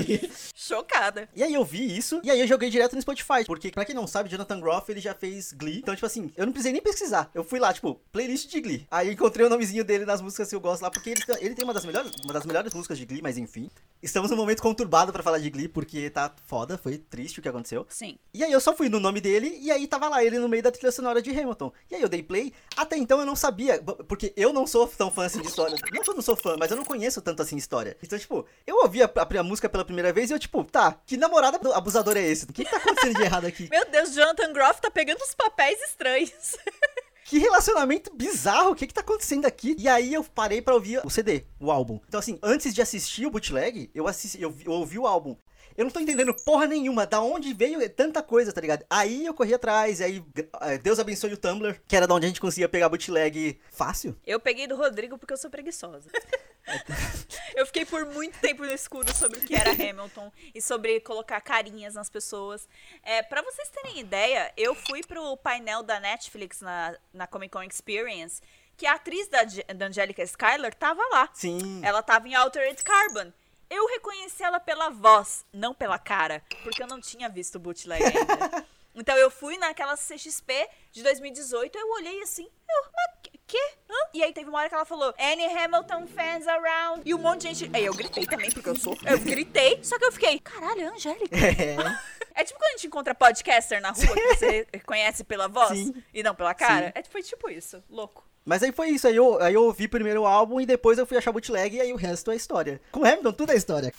Chocada. E aí eu vi isso, e aí eu joguei direto no Spotify. Porque, pra quem não sabe, Jonathan Groff, ele já fez Glee. Então, tipo assim, eu não precisei nem pesquisar. Eu fui lá, tipo, playlist de Glee. Aí encontrei o nomezinho dele nas músicas que eu gosto lá, porque ele, ele tem uma das melhores, uma das melhores músicas de Glee, mas enfim. Estamos num momento conturbado para falar de Glee, porque tá foda, foi triste o que aconteceu. Sim. E aí eu só fui no nome dele e aí tava lá ele no meio da trilha sonora de Hamilton. E aí eu dei play. Até então eu não sabia, porque eu não sou tão fã assim de história. Não que eu não sou fã, mas eu não conheço tanto assim história. Então, tipo, eu ouvi a, a, a música pela primeira vez e eu, tipo, tá, que namorada abusador é esse? O que, que tá acontecendo de errado aqui? Meu Deus, Jonathan Groff tá pegando uns papéis estranhos. que relacionamento bizarro, o que que tá acontecendo aqui? E aí eu parei para ouvir o CD, o álbum. Então assim, antes de assistir o bootleg, eu assisti, eu, eu ouvi o álbum. Eu não tô entendendo porra nenhuma da onde veio tanta coisa, tá ligado? Aí eu corri atrás, aí é, Deus abençoe o Tumblr, que era da onde a gente conseguia pegar bootleg fácil. Eu peguei do Rodrigo porque eu sou preguiçosa. eu fiquei por muito tempo no escuro sobre o que era Hamilton e sobre colocar carinhas nas pessoas. É, para vocês terem ideia, eu fui pro painel da Netflix na, na Comic Con Experience que a atriz da, da Angelica Schuyler tava lá. Sim. Ela tava em Altered Carbon. Eu reconheci ela pela voz, não pela cara, porque eu não tinha visto o bootleg ainda. então eu fui naquela CXP de 2018, eu olhei assim, eu, mas que? Hã? E aí teve uma hora que ela falou, Annie Hamilton fans around. E um monte de gente. Aí eu gritei também, porque eu sou. Eu gritei, só que eu fiquei, caralho, é Angélica. É. é tipo quando a gente encontra podcaster na rua, que você conhece pela voz Sim. e não pela cara. Sim. É, foi tipo isso, louco. Mas aí foi isso, aí eu, aí eu ouvi primeiro o álbum e depois eu fui achar bootleg e aí o resto é história. Com Hamilton, tudo é história.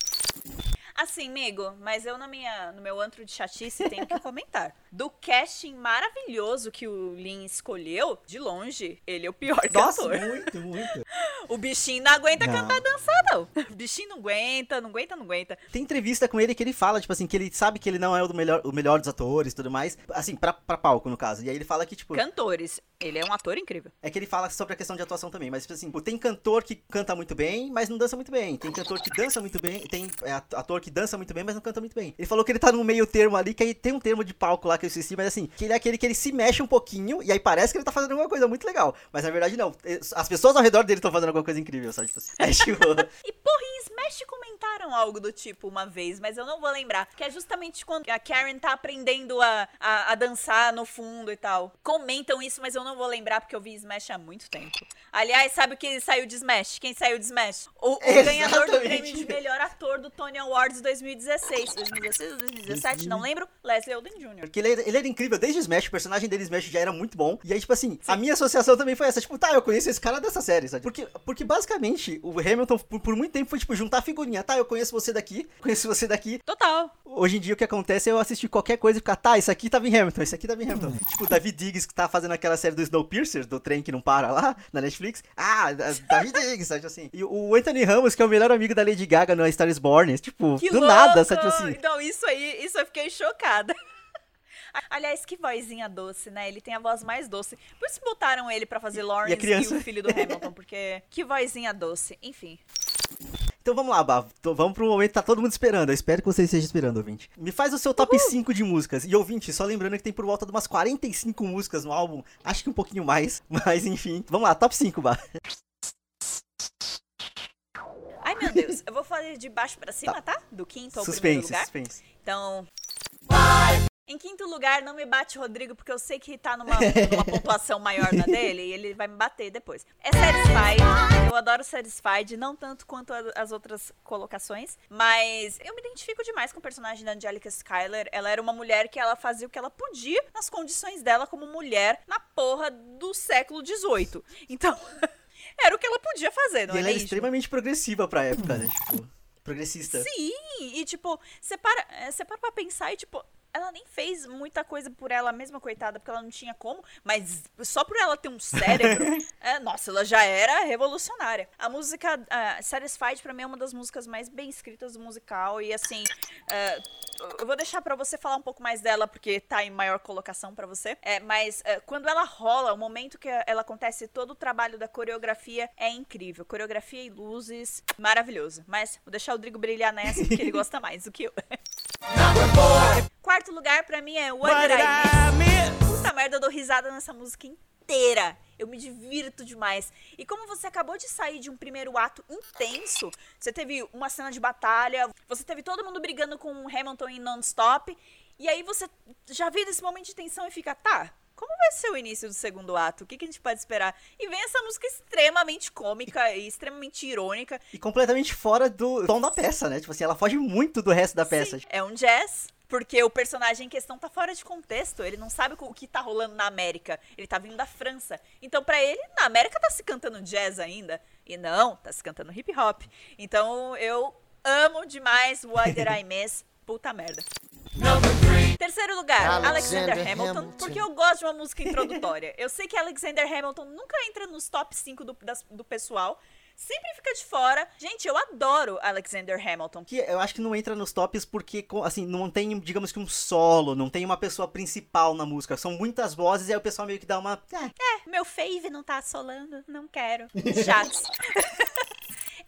Assim, amigo, mas eu na minha, no meu antro de chatice tenho que comentar. Do casting maravilhoso que o Lin escolheu, de longe, ele é o pior Nossa, cantor. muito, muito. o bichinho não aguenta não. cantar dançar, não. O bichinho não aguenta, não aguenta, não aguenta. Tem entrevista com ele que ele fala, tipo assim, que ele sabe que ele não é o melhor, o melhor dos atores e tudo mais. Assim, pra, pra palco, no caso. E aí ele fala que, tipo... Cantores. Ele é um ator incrível. É que ele fala sobre a questão de atuação também, mas, tipo assim, tem cantor que canta muito bem, mas não dança muito bem. Tem cantor que dança muito bem, tem é, ator que dança muito bem, mas não canta muito bem. Ele falou que ele tá no meio termo ali, que aí tem um termo de palco lá que eu esqueci, mas assim, que ele é aquele que ele se mexe um pouquinho e aí parece que ele tá fazendo alguma coisa muito legal. Mas na verdade não. As pessoas ao redor dele estão fazendo alguma coisa incrível, sabe? Tipo assim. É, tipo... e porra, em Smash comentaram algo do tipo uma vez, mas eu não vou lembrar. Que é justamente quando a Karen tá aprendendo a, a, a dançar no fundo e tal. Comentam isso, mas eu não vou lembrar porque eu vi Smash há muito tempo. Aliás, sabe o que saiu de Smash? Quem saiu de Smash? O, o ganhador do prêmio de melhor ator do Tony Awards 2016. 2016 ou 2017, não lembro. Leslie Odom Jr. Porque ele, ele era incrível desde Smash, o personagem dele Smash já era muito bom. E aí, tipo assim, Sim. a minha associação também foi essa. Tipo, tá, eu conheço esse cara dessa série, sabe? Porque, porque basicamente, o Hamilton, por, por muito tempo, foi, tipo, juntar figurinha. Tá, eu conheço você daqui, conheço você daqui. Total. Hoje em dia, o que acontece é eu assistir qualquer coisa e ficar, tá, isso aqui tava em Hamilton, isso aqui tava em Hamilton. tipo, o David Diggs, que tá fazendo aquela série do Snowpiercer, do trem que não para lá, na Netflix. Ah, David Diggs, sabe assim. E o Anthony Ramos, que é o melhor amigo da Lady Gaga no Star is Born, tipo, que do louco! nada, sabe assim. Então, isso aí, isso eu fiquei chocada. Aliás, que vozinha doce, né? Ele tem a voz mais doce. Por isso botaram ele para fazer Lawrence e, e, o filho do Hamilton, porque que vozinha doce. Enfim. Então vamos lá, Bavo. Vamos pro momento que tá todo mundo esperando. Eu espero que você esteja esperando, ouvinte. Me faz o seu top Uhul. 5 de músicas. E ouvinte, só lembrando que tem por volta de umas 45 músicas no álbum. Acho que um pouquinho mais. Mas enfim. Vamos lá, top 5, Bavo. Ai, meu Deus. Eu vou fazer de baixo para cima, tá. tá? Do quinto ao suspense, primeiro lugar. Suspense. Então. Em quinto lugar, não me bate Rodrigo, porque eu sei que tá numa, numa pontuação maior na dele e ele vai me bater depois. É Satisfied. Eu adoro Satisfied, não tanto quanto a, as outras colocações, mas eu me identifico demais com o personagem da Angelica Schuyler. Ela era uma mulher que ela fazia o que ela podia nas condições dela como mulher na porra do século XVIII. Então, era o que ela podia fazer, não e é ela é extremamente progressiva pra época, né? Tipo, progressista. Sim, e tipo, você para, é, você para pra pensar e tipo, ela nem fez muita coisa por ela mesma, coitada, porque ela não tinha como, mas só por ela ter um cérebro, é, nossa, ela já era revolucionária. A música uh, Satisfied, pra mim, é uma das músicas mais bem escritas do musical, e assim, uh, eu vou deixar para você falar um pouco mais dela, porque tá em maior colocação para você, é, mas uh, quando ela rola, o momento que ela acontece, todo o trabalho da coreografia é incrível. Coreografia e luzes, maravilhoso. Mas vou deixar o Rodrigo brilhar nessa, porque ele gosta mais do que eu. Quarto lugar pra mim é What, What Did I Miss? Puta merda, eu dou risada nessa música inteira. Eu me divirto demais. E como você acabou de sair de um primeiro ato intenso, você teve uma cena de batalha, você teve todo mundo brigando com o Hamilton em non-stop, e aí você já vê esse momento de tensão e fica, tá, como vai ser o início do segundo ato? O que, que a gente pode esperar? E vem essa música extremamente cômica e extremamente irônica. E completamente fora do tom da peça, né? Tipo assim, ela foge muito do resto da peça. Sim, é um jazz, porque o personagem em questão tá fora de contexto, ele não sabe o que tá rolando na América, ele tá vindo da França. Então, para ele, na América tá se cantando jazz ainda, e não, tá se cantando hip hop. Então, eu amo demais What Did I Miss? Puta merda. Terceiro lugar, Alexander, Alexander Hamilton, Hamilton, porque eu gosto de uma música introdutória. eu sei que Alexander Hamilton nunca entra nos top 5 do, das, do pessoal, sempre fica de fora. Gente, eu adoro Alexander Hamilton. Que eu acho que não entra nos tops porque, assim, não tem, digamos que um solo, não tem uma pessoa principal na música. São muitas vozes e aí o pessoal meio que dá uma. É, é meu fave não tá solando, não quero. Chatos.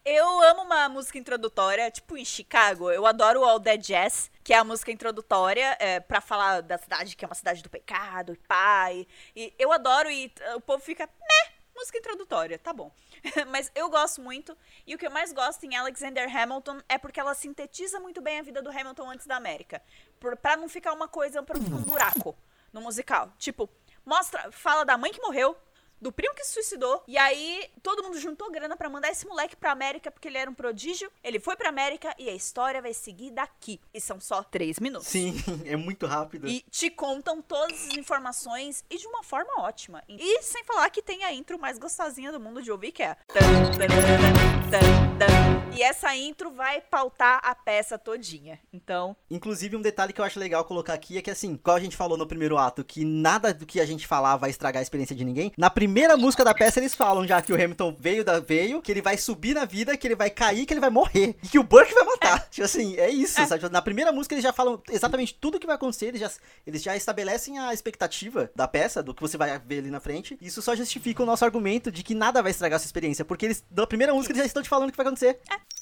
Eu amo uma música introdutória, tipo em Chicago, eu adoro All Dead Jazz, que é a música introdutória é, para falar da cidade, que é uma cidade do pecado, e pai. E eu adoro e o povo fica, né, música introdutória, tá bom. Mas eu gosto muito, e o que eu mais gosto em Alexander Hamilton é porque ela sintetiza muito bem a vida do Hamilton antes da América. Por, pra não ficar uma coisa, um buraco no musical. Tipo, mostra, fala da mãe que morreu, do primo que se suicidou. E aí todo mundo juntou grana para mandar esse moleque pra América porque ele era um prodígio. Ele foi pra América e a história vai seguir daqui. E são só três minutos. Sim, é muito rápido. E te contam todas as informações e de uma forma ótima. E sem falar que tem a intro mais gostosinha do mundo de ouvir, que é. E essa intro vai pautar a peça todinha. Então. Inclusive, um detalhe que eu acho legal colocar aqui é que, assim, como a gente falou no primeiro ato, que nada do que a gente falar vai estragar a experiência de ninguém. Na primeira música da peça eles falam já que o Hamilton veio da veio, que ele vai subir na vida, que ele vai cair, que ele vai morrer e que o Burke vai matar. É. Tipo assim, é isso, é. sabe? Na primeira música eles já falam exatamente tudo o que vai acontecer, eles já, eles já estabelecem a expectativa da peça, do que você vai ver ali na frente. Isso só justifica o nosso argumento de que nada vai estragar a sua experiência, porque eles na primeira música eles já estão te falando o que vai acontecer. É.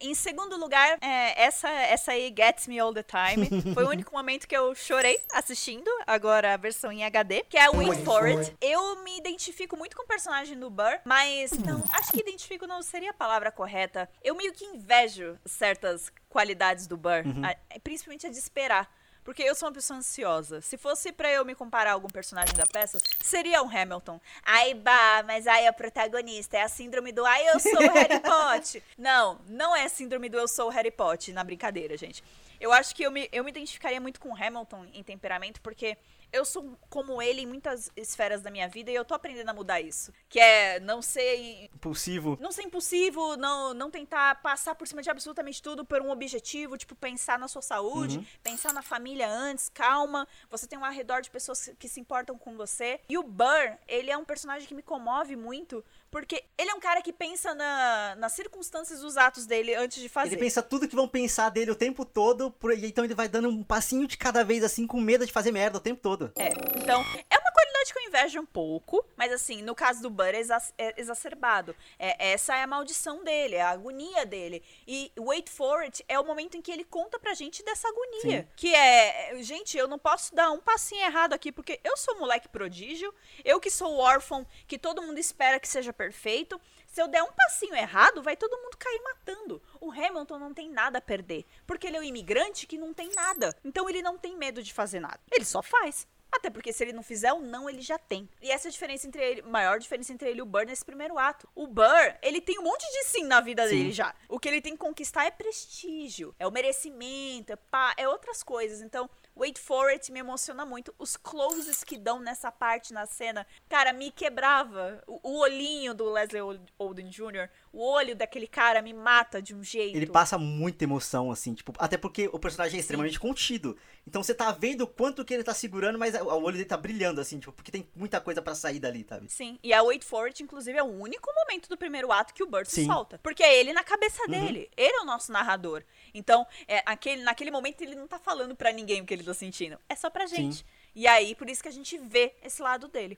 Em segundo lugar, é, essa, essa aí, Gets Me All the Time. Foi o único momento que eu chorei assistindo, agora a versão em HD, que é Wait For It. Eu me identifico muito com o personagem do Burr, mas não, acho que identifico não seria a palavra correta. Eu meio que invejo certas qualidades do Burr, uhum. a, principalmente a de esperar. Porque eu sou uma pessoa ansiosa. Se fosse para eu me comparar a algum personagem da peça, seria um Hamilton. Ai, bah, mas ai, é o protagonista. É a síndrome do ai, eu sou o Harry Potter. não, não é a síndrome do eu sou o Harry Potter na brincadeira, gente. Eu acho que eu me, eu me identificaria muito com Hamilton em temperamento, porque eu sou como ele em muitas esferas da minha vida e eu tô aprendendo a mudar isso. Que é não ser. Impulsivo. Não ser impulsivo, não, não tentar passar por cima de absolutamente tudo por um objetivo, tipo, pensar na sua saúde, uhum. pensar na família antes, calma. Você tem um arredor de pessoas que se importam com você. E o Burr, ele é um personagem que me comove muito, porque ele é um cara que pensa na, nas circunstâncias dos atos dele antes de fazer. Ele pensa tudo que vão pensar dele o tempo todo, por, então ele vai dando um passinho de cada vez, assim, com medo de fazer merda o tempo todo. É, então, é qualidade que eu invejo um pouco, mas assim, no caso do Burr é, é exacerbado. É, essa é a maldição dele, é a agonia dele. E Wait For It é o momento em que ele conta pra gente dessa agonia. Sim. Que é, gente, eu não posso dar um passinho errado aqui, porque eu sou moleque prodígio, eu que sou órfão, que todo mundo espera que seja perfeito. Se eu der um passinho errado, vai todo mundo cair matando. O Hamilton não tem nada a perder, porque ele é um imigrante que não tem nada. Então ele não tem medo de fazer nada. Ele só faz. Até porque se ele não fizer o não, ele já tem. E essa é a diferença entre ele, maior diferença entre ele e o Burr nesse primeiro ato. O Burr, ele tem um monte de sim na vida sim. dele já. O que ele tem que conquistar é prestígio, é o merecimento, é, pá, é outras coisas. Então, Wait For It me emociona muito. Os closes que dão nessa parte na cena, cara, me quebrava. O, o olhinho do Leslie Olden Jr., o olho daquele cara me mata de um jeito. Ele passa muita emoção, assim, tipo, até porque o personagem é extremamente Sim. contido. Então você tá vendo o quanto que ele tá segurando, mas o olho dele tá brilhando, assim, tipo, porque tem muita coisa para sair dali, sabe? Sim, e a Wait For It, inclusive, é o único momento do primeiro ato que o Burt se solta. Porque é ele na cabeça uhum. dele. Ele é o nosso narrador. Então, é, aquele, naquele momento ele não tá falando para ninguém o que ele tá sentindo. É só pra gente. Sim. E aí, por isso que a gente vê esse lado dele.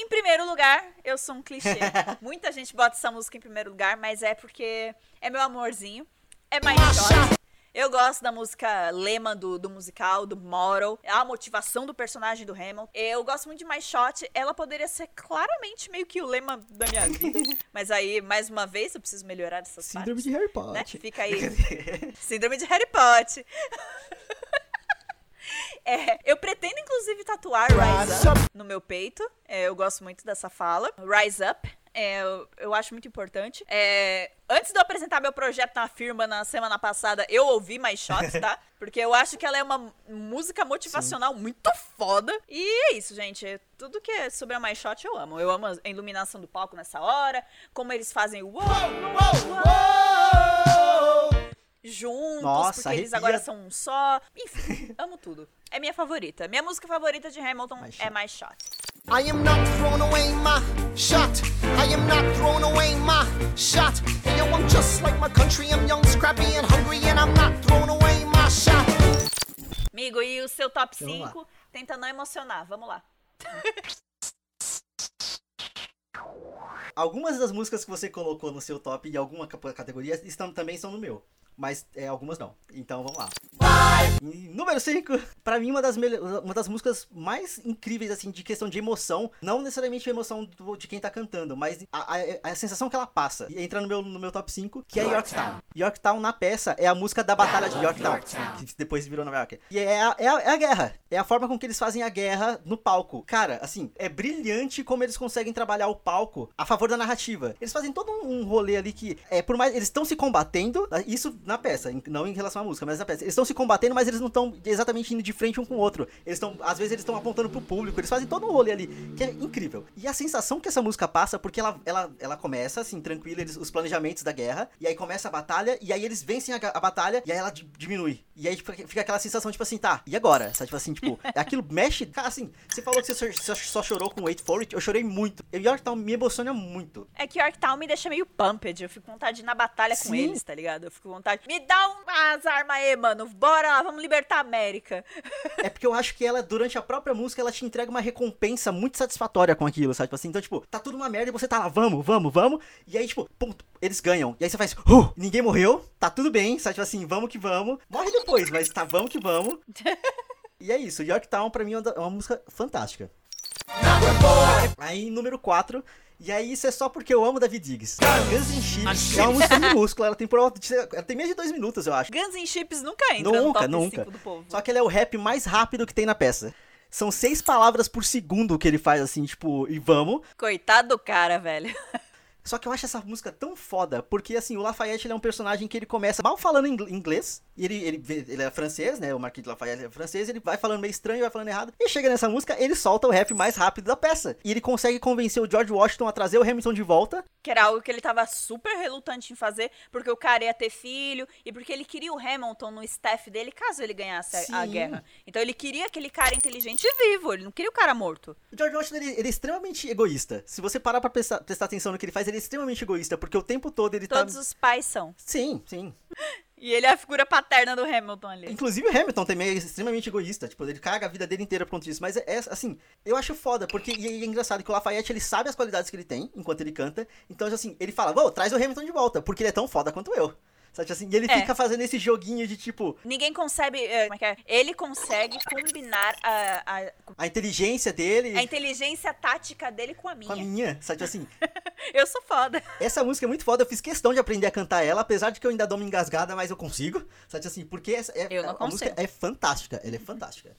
Em primeiro lugar, eu sou um clichê. Muita gente bota essa música em primeiro lugar, mas é porque é meu amorzinho. É mais short. Eu gosto da música lema do, do musical, do Moral, a motivação do personagem do Hamilton. Eu gosto muito de My Shot. Ela poderia ser claramente meio que o lema da minha vida. Mas aí, mais uma vez, eu preciso melhorar essas Síndrome partes. de Harry Potter. Né? Fica aí. Síndrome de Harry Potter. É, eu pretendo, inclusive, tatuar Rise Up no meu peito. É, eu gosto muito dessa fala. Rise Up. É, eu, eu, acho muito importante. É, antes de eu apresentar meu projeto na firma na semana passada, eu ouvi mais shots, tá? Porque eu acho que ela é uma música motivacional Sim. muito foda. E é isso, gente. Tudo que é sobre a mais shot eu amo. Eu amo a iluminação do palco nessa hora, como eles fazem o wow, wow, wow, juntos, Nossa, porque arrepia. eles agora são um só. Enfim, amo tudo. É minha favorita. Minha música favorita de Hamilton é mais shot. I am not throwing away my shot. I am not throwing away my shot. Hey, yo, I'm just like my country. I'm young, scrappy and hungry, and I'm not throwing away my shot. Amigo, e o seu top 5? Tenta não emocionar. Vamos lá. Algumas das músicas que você colocou no seu top e alguma categoria estão, também são no meu mas é, algumas não. Então vamos lá. Número 5, pra mim, uma das, uma das músicas mais incríveis, assim, de questão de emoção. Não necessariamente a emoção do, de quem tá cantando, mas a, a, a, sensação que ela passa. E entra no meu, no meu top 5, que é Yorktown. Yorktown na peça é a música da Batalha de Yorktown, que depois virou Nova York. E é a, é a, é a guerra. É a forma com que eles fazem a guerra no palco. Cara, assim, é brilhante como eles conseguem trabalhar o palco a favor da narrativa. Eles fazem todo um rolê ali que, é, por mais. Eles estão se combatendo, isso na peça, não em relação à música, mas na peça. Eles estão se combatendo, mas eles não estão exatamente indo de frente um com o outro. Eles estão, às vezes eles estão apontando pro público, eles fazem todo um rolê ali, que é incrível. E a sensação que essa música passa, porque ela, ela, ela começa assim, tranquila, eles, os planejamentos da guerra, e aí começa a batalha, e aí eles vencem a, a batalha, e aí ela diminui. E aí fica aquela sensação, tipo assim, tá, e agora? Sabe, tipo assim, tipo, aquilo mexe. Cara, assim, você falou que você só, só chorou com Wait For It, eu chorei muito. E Yorktown me emociona muito muito. É que Yorktown me deixa meio pumped. Eu fico com vontade de ir na batalha Sim. com eles, tá ligado? Eu fico com vontade. Me dá umas armas aí, mano. Bora lá, vamos libertar a América. É porque eu acho que ela, durante a própria música, ela te entrega uma recompensa muito satisfatória com aquilo, sabe? Tipo assim, então, tipo, tá tudo uma merda e você tá lá, vamos, vamos, vamos. E aí, tipo, ponto, eles ganham. E aí você faz, uh, ninguém morreu, tá tudo bem, sabe? Tipo assim, vamos que vamos. Morre depois, mas tá, vamos que vamos. e é isso, Yorktown pra mim é uma música fantástica. Aí, número 4. E aí, isso é só porque eu amo David Diggs. Guns N' Chips é uma música minúscula, ela tem por ela tem menos de dois minutos, eu acho. Guns N' Chips nunca entra nunca, no top nunca. 5 do povo. Só que ele é o rap mais rápido que tem na peça. São seis palavras por segundo que ele faz, assim, tipo, e vamos. Coitado do cara, velho. Só que eu acho essa música tão foda, porque assim, o Lafayette ele é um personagem que ele começa mal falando inglês, e ele, ele, ele é francês, né? O Marquis de Lafayette é francês, ele vai falando meio estranho, vai falando errado, e chega nessa música, ele solta o rap mais rápido da peça. E ele consegue convencer o George Washington a trazer o Hamilton de volta. Que era algo que ele tava super relutante em fazer, porque o cara ia ter filho, e porque ele queria o Hamilton no staff dele caso ele ganhasse Sim. a guerra. Então ele queria aquele cara inteligente e vivo, ele não queria o cara morto. O George Washington, ele, ele é extremamente egoísta. Se você parar pra prestar, prestar atenção no que ele faz, ele é extremamente egoísta, porque o tempo todo ele Todos tá... Todos os pais são. Sim, sim. E ele é a figura paterna do Hamilton ali. Inclusive o Hamilton também é extremamente egoísta. Tipo, ele caga a vida dele inteira por conta disso. Mas é, é assim, eu acho foda, porque e é engraçado que o Lafayette ele sabe as qualidades que ele tem enquanto ele canta. Então, assim, ele fala, vou, traz o Hamilton de volta, porque ele é tão foda quanto eu. Sabe assim? E ele é. fica fazendo esse joguinho de tipo. Ninguém consegue. É, como é que é? Ele consegue combinar a, a. A inteligência dele. A inteligência tática dele com a minha. Com a minha, sabe assim? eu sou foda. Essa música é muito foda, eu fiz questão de aprender a cantar ela, apesar de que eu ainda dou uma engasgada, mas eu consigo. Sabe assim? Porque essa é, eu não a, a música é fantástica. Ela é fantástica.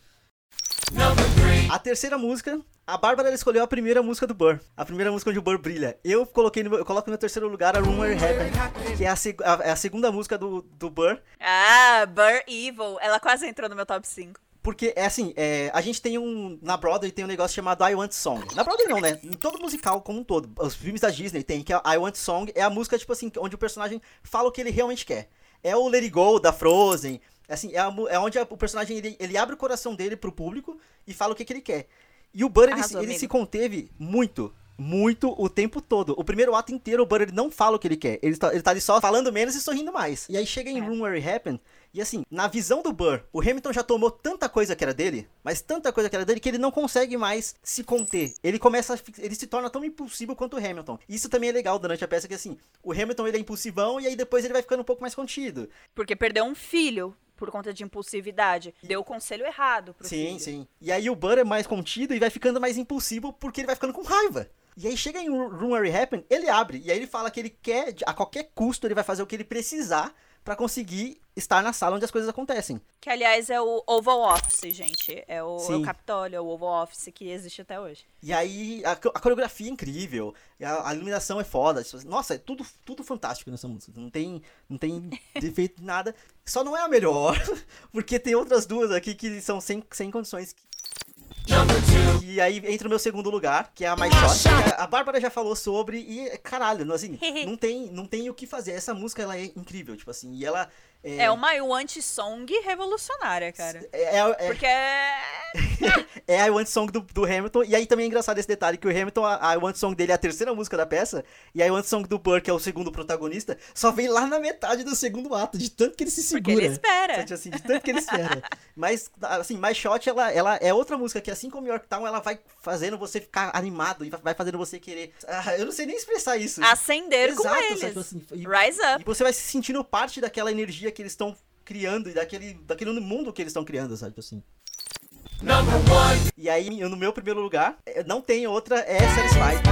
A terceira música, a Bárbara escolheu a primeira música do Burr. A primeira música onde o Burr brilha. Eu coloquei no, eu coloco no meu terceiro lugar a Rumor Happen, que é a, a, é a, segunda música do, do Burr. Ah, Burr Evil. Ela quase entrou no meu top 5. Porque, é assim, é, a gente tem um. Na Broadway tem um negócio chamado I Want Song. Na Broadway não, né? Em todo musical como um todo. Os filmes da Disney tem, que é I Want Song. É a música, tipo assim, onde o personagem fala o que ele realmente quer. É o Let It Go da Frozen. É assim, é, a, é onde a, o personagem ele, ele abre o coração dele pro público e fala o que, que ele quer. E o Buddy, ele, ele se conteve muito, muito o tempo todo. O primeiro ato inteiro, o ele não fala o que ele quer. Ele tá, ele tá ali só falando menos e sorrindo mais. E aí chega em é. Room Where It Happened, e assim, na visão do Burr, o Hamilton já tomou tanta coisa que era dele, mas tanta coisa que era dele, que ele não consegue mais se conter. Ele começa, a, ele se torna tão impulsivo quanto o Hamilton. Isso também é legal durante a peça, que assim, o Hamilton ele é impulsivão e aí depois ele vai ficando um pouco mais contido. Porque perdeu um filho por conta de impulsividade. Deu o conselho errado pro Sim, filho. sim. E aí o Burr é mais contido e vai ficando mais impulsivo porque ele vai ficando com raiva. E aí chega em Room Where It Happened, ele abre. E aí ele fala que ele quer, a qualquer custo, ele vai fazer o que ele precisar para conseguir estar na sala onde as coisas acontecem. Que, aliás, é o Oval Office, gente. É o, é o Capitólio, é o Oval Office que existe até hoje. E aí, a, a coreografia é incrível, a, a, iluminação é foda. Tipo, nossa, é tudo, tudo fantástico nessa música. Não tem, não tem defeito nada. Só não é a melhor, porque tem outras duas aqui que são sem, sem condições. E aí entra o meu segundo lugar, que é a My Shot. A Bárbara já falou sobre e, caralho, assim, não tem, não tem o que fazer. Essa música, ela é incrível, tipo assim, e ela é, é uma anti-song revolucionária, cara. É, é, é Porque é. é a I Want Song do, do, Hamilton. E aí também é engraçado esse detalhe: que o Hamilton, a, a I Want Song dele é a terceira música da peça. E a I Want Song do Burr, que é o segundo protagonista, só vem lá na metade do segundo ato, de tanto que ele se segura. Porque ele espera. Assim, de tanto que ele espera. Mas, assim, My Shot, ela, ela é outra música que, assim como Yorktown, ela vai fazendo você ficar animado e vai fazendo você querer. Ah, eu não sei nem expressar isso. Acender Exato, com eles. Assim, e, Rise up. E você vai se sentindo parte daquela energia que eles estão criando e daquele, daquele mundo que eles estão criando, sabe? Assim. E aí, no meu primeiro lugar, é, não tem outra, é Satisfied.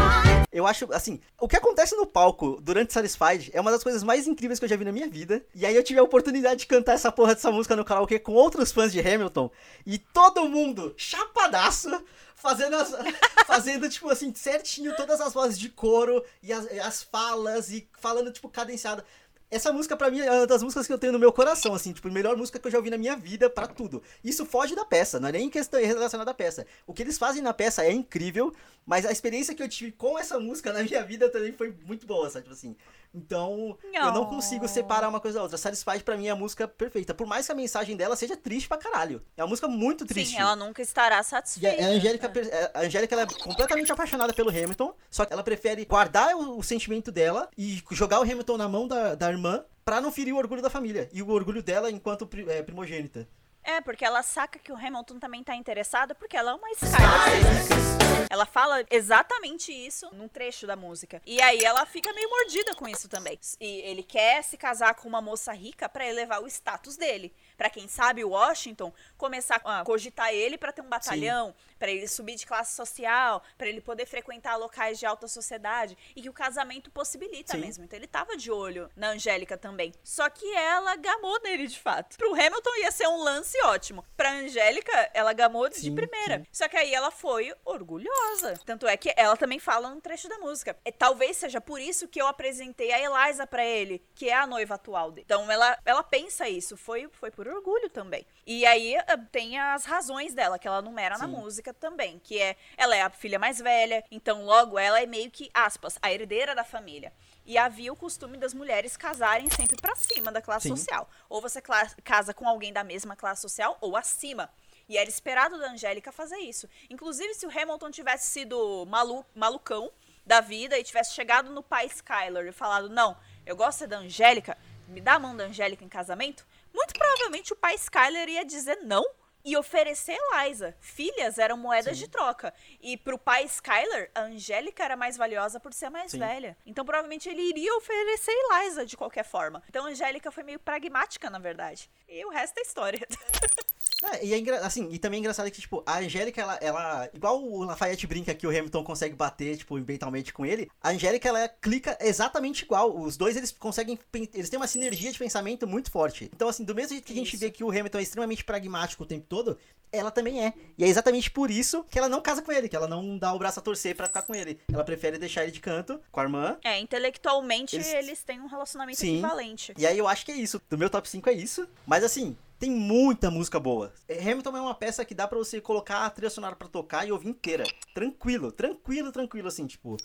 Eu acho, assim, o que acontece no palco durante Satisfied é uma das coisas mais incríveis que eu já vi na minha vida. E aí eu tive a oportunidade de cantar essa porra dessa música no karaokê com outros fãs de Hamilton. E todo mundo, chapadaço, fazendo, as, fazendo tipo assim, certinho todas as vozes de coro e as, as falas e falando, tipo, cadenciado. Essa música, para mim, é uma das músicas que eu tenho no meu coração, assim, tipo, a melhor música que eu já ouvi na minha vida para tudo. Isso foge da peça, não é nem questão relacionada à peça. O que eles fazem na peça é incrível, Mas a experiência que eu tive com essa música na minha vida também foi muito boa, sabe? Tipo assim. Então, não. eu não consigo separar uma coisa da outra. Satisfied pra mim é a música perfeita. Por mais que a mensagem dela seja triste pra caralho. É uma música muito triste. Sim, ela nunca estará satisfeita. E a Angélica, a Angélica ela é completamente apaixonada pelo Hamilton, só que ela prefere guardar o, o sentimento dela e jogar o Hamilton na mão da, da irmã pra não ferir o orgulho da família. E o orgulho dela enquanto é, primogênita. É, porque ela saca que o Hamilton também tá interessado porque ela é uma Skyler. Ela fala exatamente isso num trecho da música. E aí ela fica meio mordida com isso também. E ele quer se casar com uma moça rica para elevar o status dele. Para quem sabe, Washington começar a cogitar ele para ter um batalhão, para ele subir de classe social, para ele poder frequentar locais de alta sociedade e que o casamento possibilita Sim. mesmo. Então ele tava de olho na Angélica também. Só que ela gamou nele de fato. Pro Hamilton ia ser um lance ótimo. Pra Angélica, ela gamou sim, de primeira. Sim. Só que aí ela foi orgulhosa. Tanto é que ela também fala no trecho da música. E, talvez seja por isso que eu apresentei a Eliza para ele, que é a noiva atual dele. Então ela, ela pensa isso. Foi, foi por orgulho também. E aí ah, tem as razões dela, que ela numera sim. na música também. Que é, ela é a filha mais velha, então logo ela é meio que, aspas, a herdeira da família. E havia o costume das mulheres casarem sempre para cima da classe Sim. social. Ou você casa com alguém da mesma classe social ou acima. E era esperado da Angélica fazer isso. Inclusive, se o Hamilton tivesse sido malu malucão da vida e tivesse chegado no pai Skyler e falado: Não, eu gosto da Angélica, me dá a mão da Angélica em casamento, muito provavelmente o pai Skyler ia dizer não e oferecer Eliza. Filhas eram moedas Sim. de troca. E pro pai Skyler, a Angélica era mais valiosa por ser mais Sim. velha. Então provavelmente ele iria oferecer Eliza de qualquer forma. Então a Angélica foi meio pragmática, na verdade. E o resto é história. É, e, é assim, e também é engraçado que, tipo, a Angélica, ela, ela. Igual o Lafayette brinca que o Hamilton consegue bater, tipo, mentalmente com ele, a Angélica, ela clica exatamente igual. Os dois, eles conseguem. Eles têm uma sinergia de pensamento muito forte. Então, assim, do mesmo jeito que isso. a gente vê que o Hamilton é extremamente pragmático o tempo todo, ela também é. E é exatamente por isso que ela não casa com ele, que ela não dá o braço a torcer para ficar com ele. Ela prefere deixar ele de canto com a irmã. É, intelectualmente eles, eles têm um relacionamento Sim. equivalente. E aí eu acho que é isso. Do meu top 5 é isso. Mas assim, tem muita música boa. É, Hamilton é uma peça que dá para você colocar a trilha sonora pra tocar e ouvir inteira. Tranquilo, tranquilo, tranquilo, assim, tipo.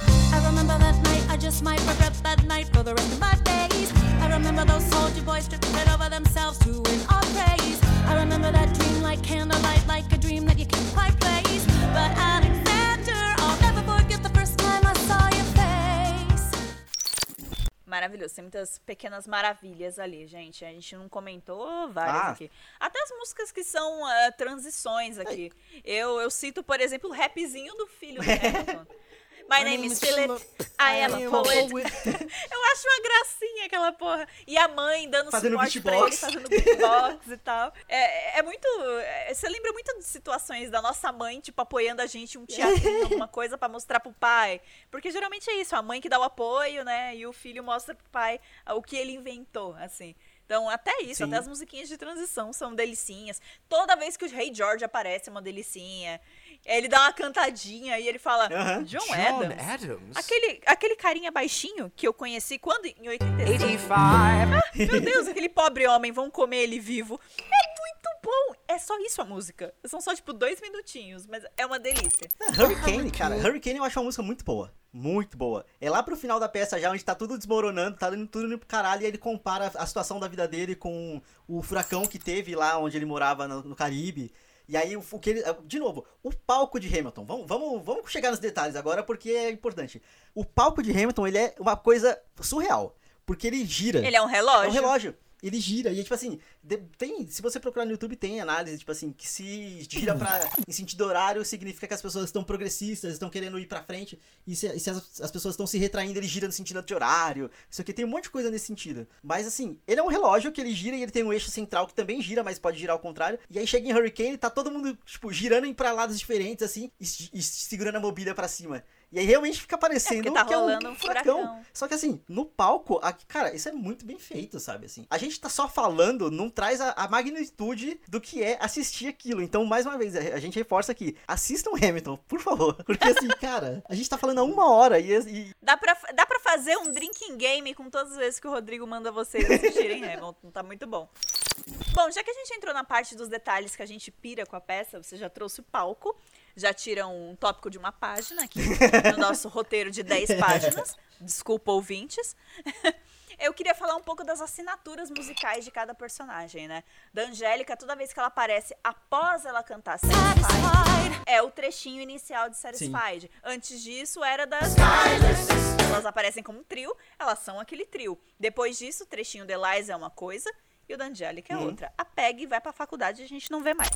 I remember that night, I just might regret that night for the rest of my days. I remember those soldier boys tripping over themselves to win our praise. I remember that dream like candlelight, like a dream that you can't quite place. But Alexander, I'll never forget the first time I saw you maravilhoso. Tem muitas pequenas maravilhas ali, gente. A gente não comentou várias ah. aqui. Até as músicas que são uh, transições aqui. Eu, eu cito, por exemplo, o rapzinho do filho do Hamilton. My name is Philip, I am a poet. eu acho uma gracinha aquela porra. E a mãe dando fazendo suporte pra ele, fazendo beatbox e tal. É, é muito... É, você lembra muito de situações da nossa mãe, tipo, apoiando a gente um teatrinho, alguma coisa pra mostrar pro pai. Porque geralmente é isso, a mãe que dá o apoio, né? E o filho mostra pro pai o que ele inventou, assim. Então, até isso, Sim. até as musiquinhas de transição são delicinhas. Toda vez que o Rei George aparece é uma delicinha. Ele dá uma cantadinha e ele fala: uh -huh. John, John Adams. Adams. Aquele, aquele carinha baixinho que eu conheci quando? Em 85. 85. Ah, meu Deus, aquele pobre homem, vão comer ele vivo. É muito bom. É só isso a música. São só, tipo, dois minutinhos, mas é uma delícia. É, Hurricane, cara. Hurricane eu acho uma música muito boa. Muito boa. É lá pro final da peça já, onde tá tudo desmoronando, tá indo tudo indo pro caralho, e ele compara a situação da vida dele com o furacão que teve lá onde ele morava no, no Caribe. E aí, o, que ele. De novo, o palco de Hamilton. Vamos, vamos, vamos chegar nos detalhes agora porque é importante. O palco de Hamilton, ele é uma coisa surreal. Porque ele gira. Ele é um relógio. É um relógio ele gira. E, tipo assim, tem, se você procurar no YouTube, tem análise, tipo assim, que se gira pra, em sentido horário, significa que as pessoas estão progressistas, estão querendo ir pra frente. E se, se as, as, pessoas estão se retraindo, ele gira no sentido anti-horário. Isso aqui tem um monte de coisa nesse sentido. Mas, assim, ele é um relógio que ele gira e ele tem um eixo central que também gira, mas pode girar ao contrário. E aí chega em Hurricane, tá todo mundo, tipo, girando pra lados diferentes, assim, e, e segurando a mobília para cima. E aí realmente fica parecendo é tá que é um, um furacão. furacão. Só que assim, no palco, aqui, cara, isso é muito bem feito, sabe? Assim, a gente tá só falando, não traz a, a magnitude do que é assistir aquilo. Então, mais uma vez, a, a, gente reforça aqui: assistam Hamilton, por favor. Porque assim, cara, a gente tá falando há uma hora e. e... Dá, pra, dá pra fazer um drinking game com todas as vezes que o Rodrigo manda vocês assistirem Hamilton. Tá muito bom. Bom, já que a gente entrou na parte dos detalhes que a gente pira com a peça, você já trouxe o palco, já tira um tópico de uma página aqui no nosso roteiro de 10 páginas. Desculpa, ouvintes. Eu queria falar um pouco das assinaturas musicais de cada personagem, né? Da Angélica, toda vez que ela aparece após ela cantar Satisfied, é o trechinho inicial de Satisfied. Sim. Antes disso, era das. Elas aparecem como um trio, elas são aquele trio. Depois disso, o trechinho de Eliza é uma coisa e o da Angélica é uhum. outra. A Peg vai pra faculdade e a gente não vê mais.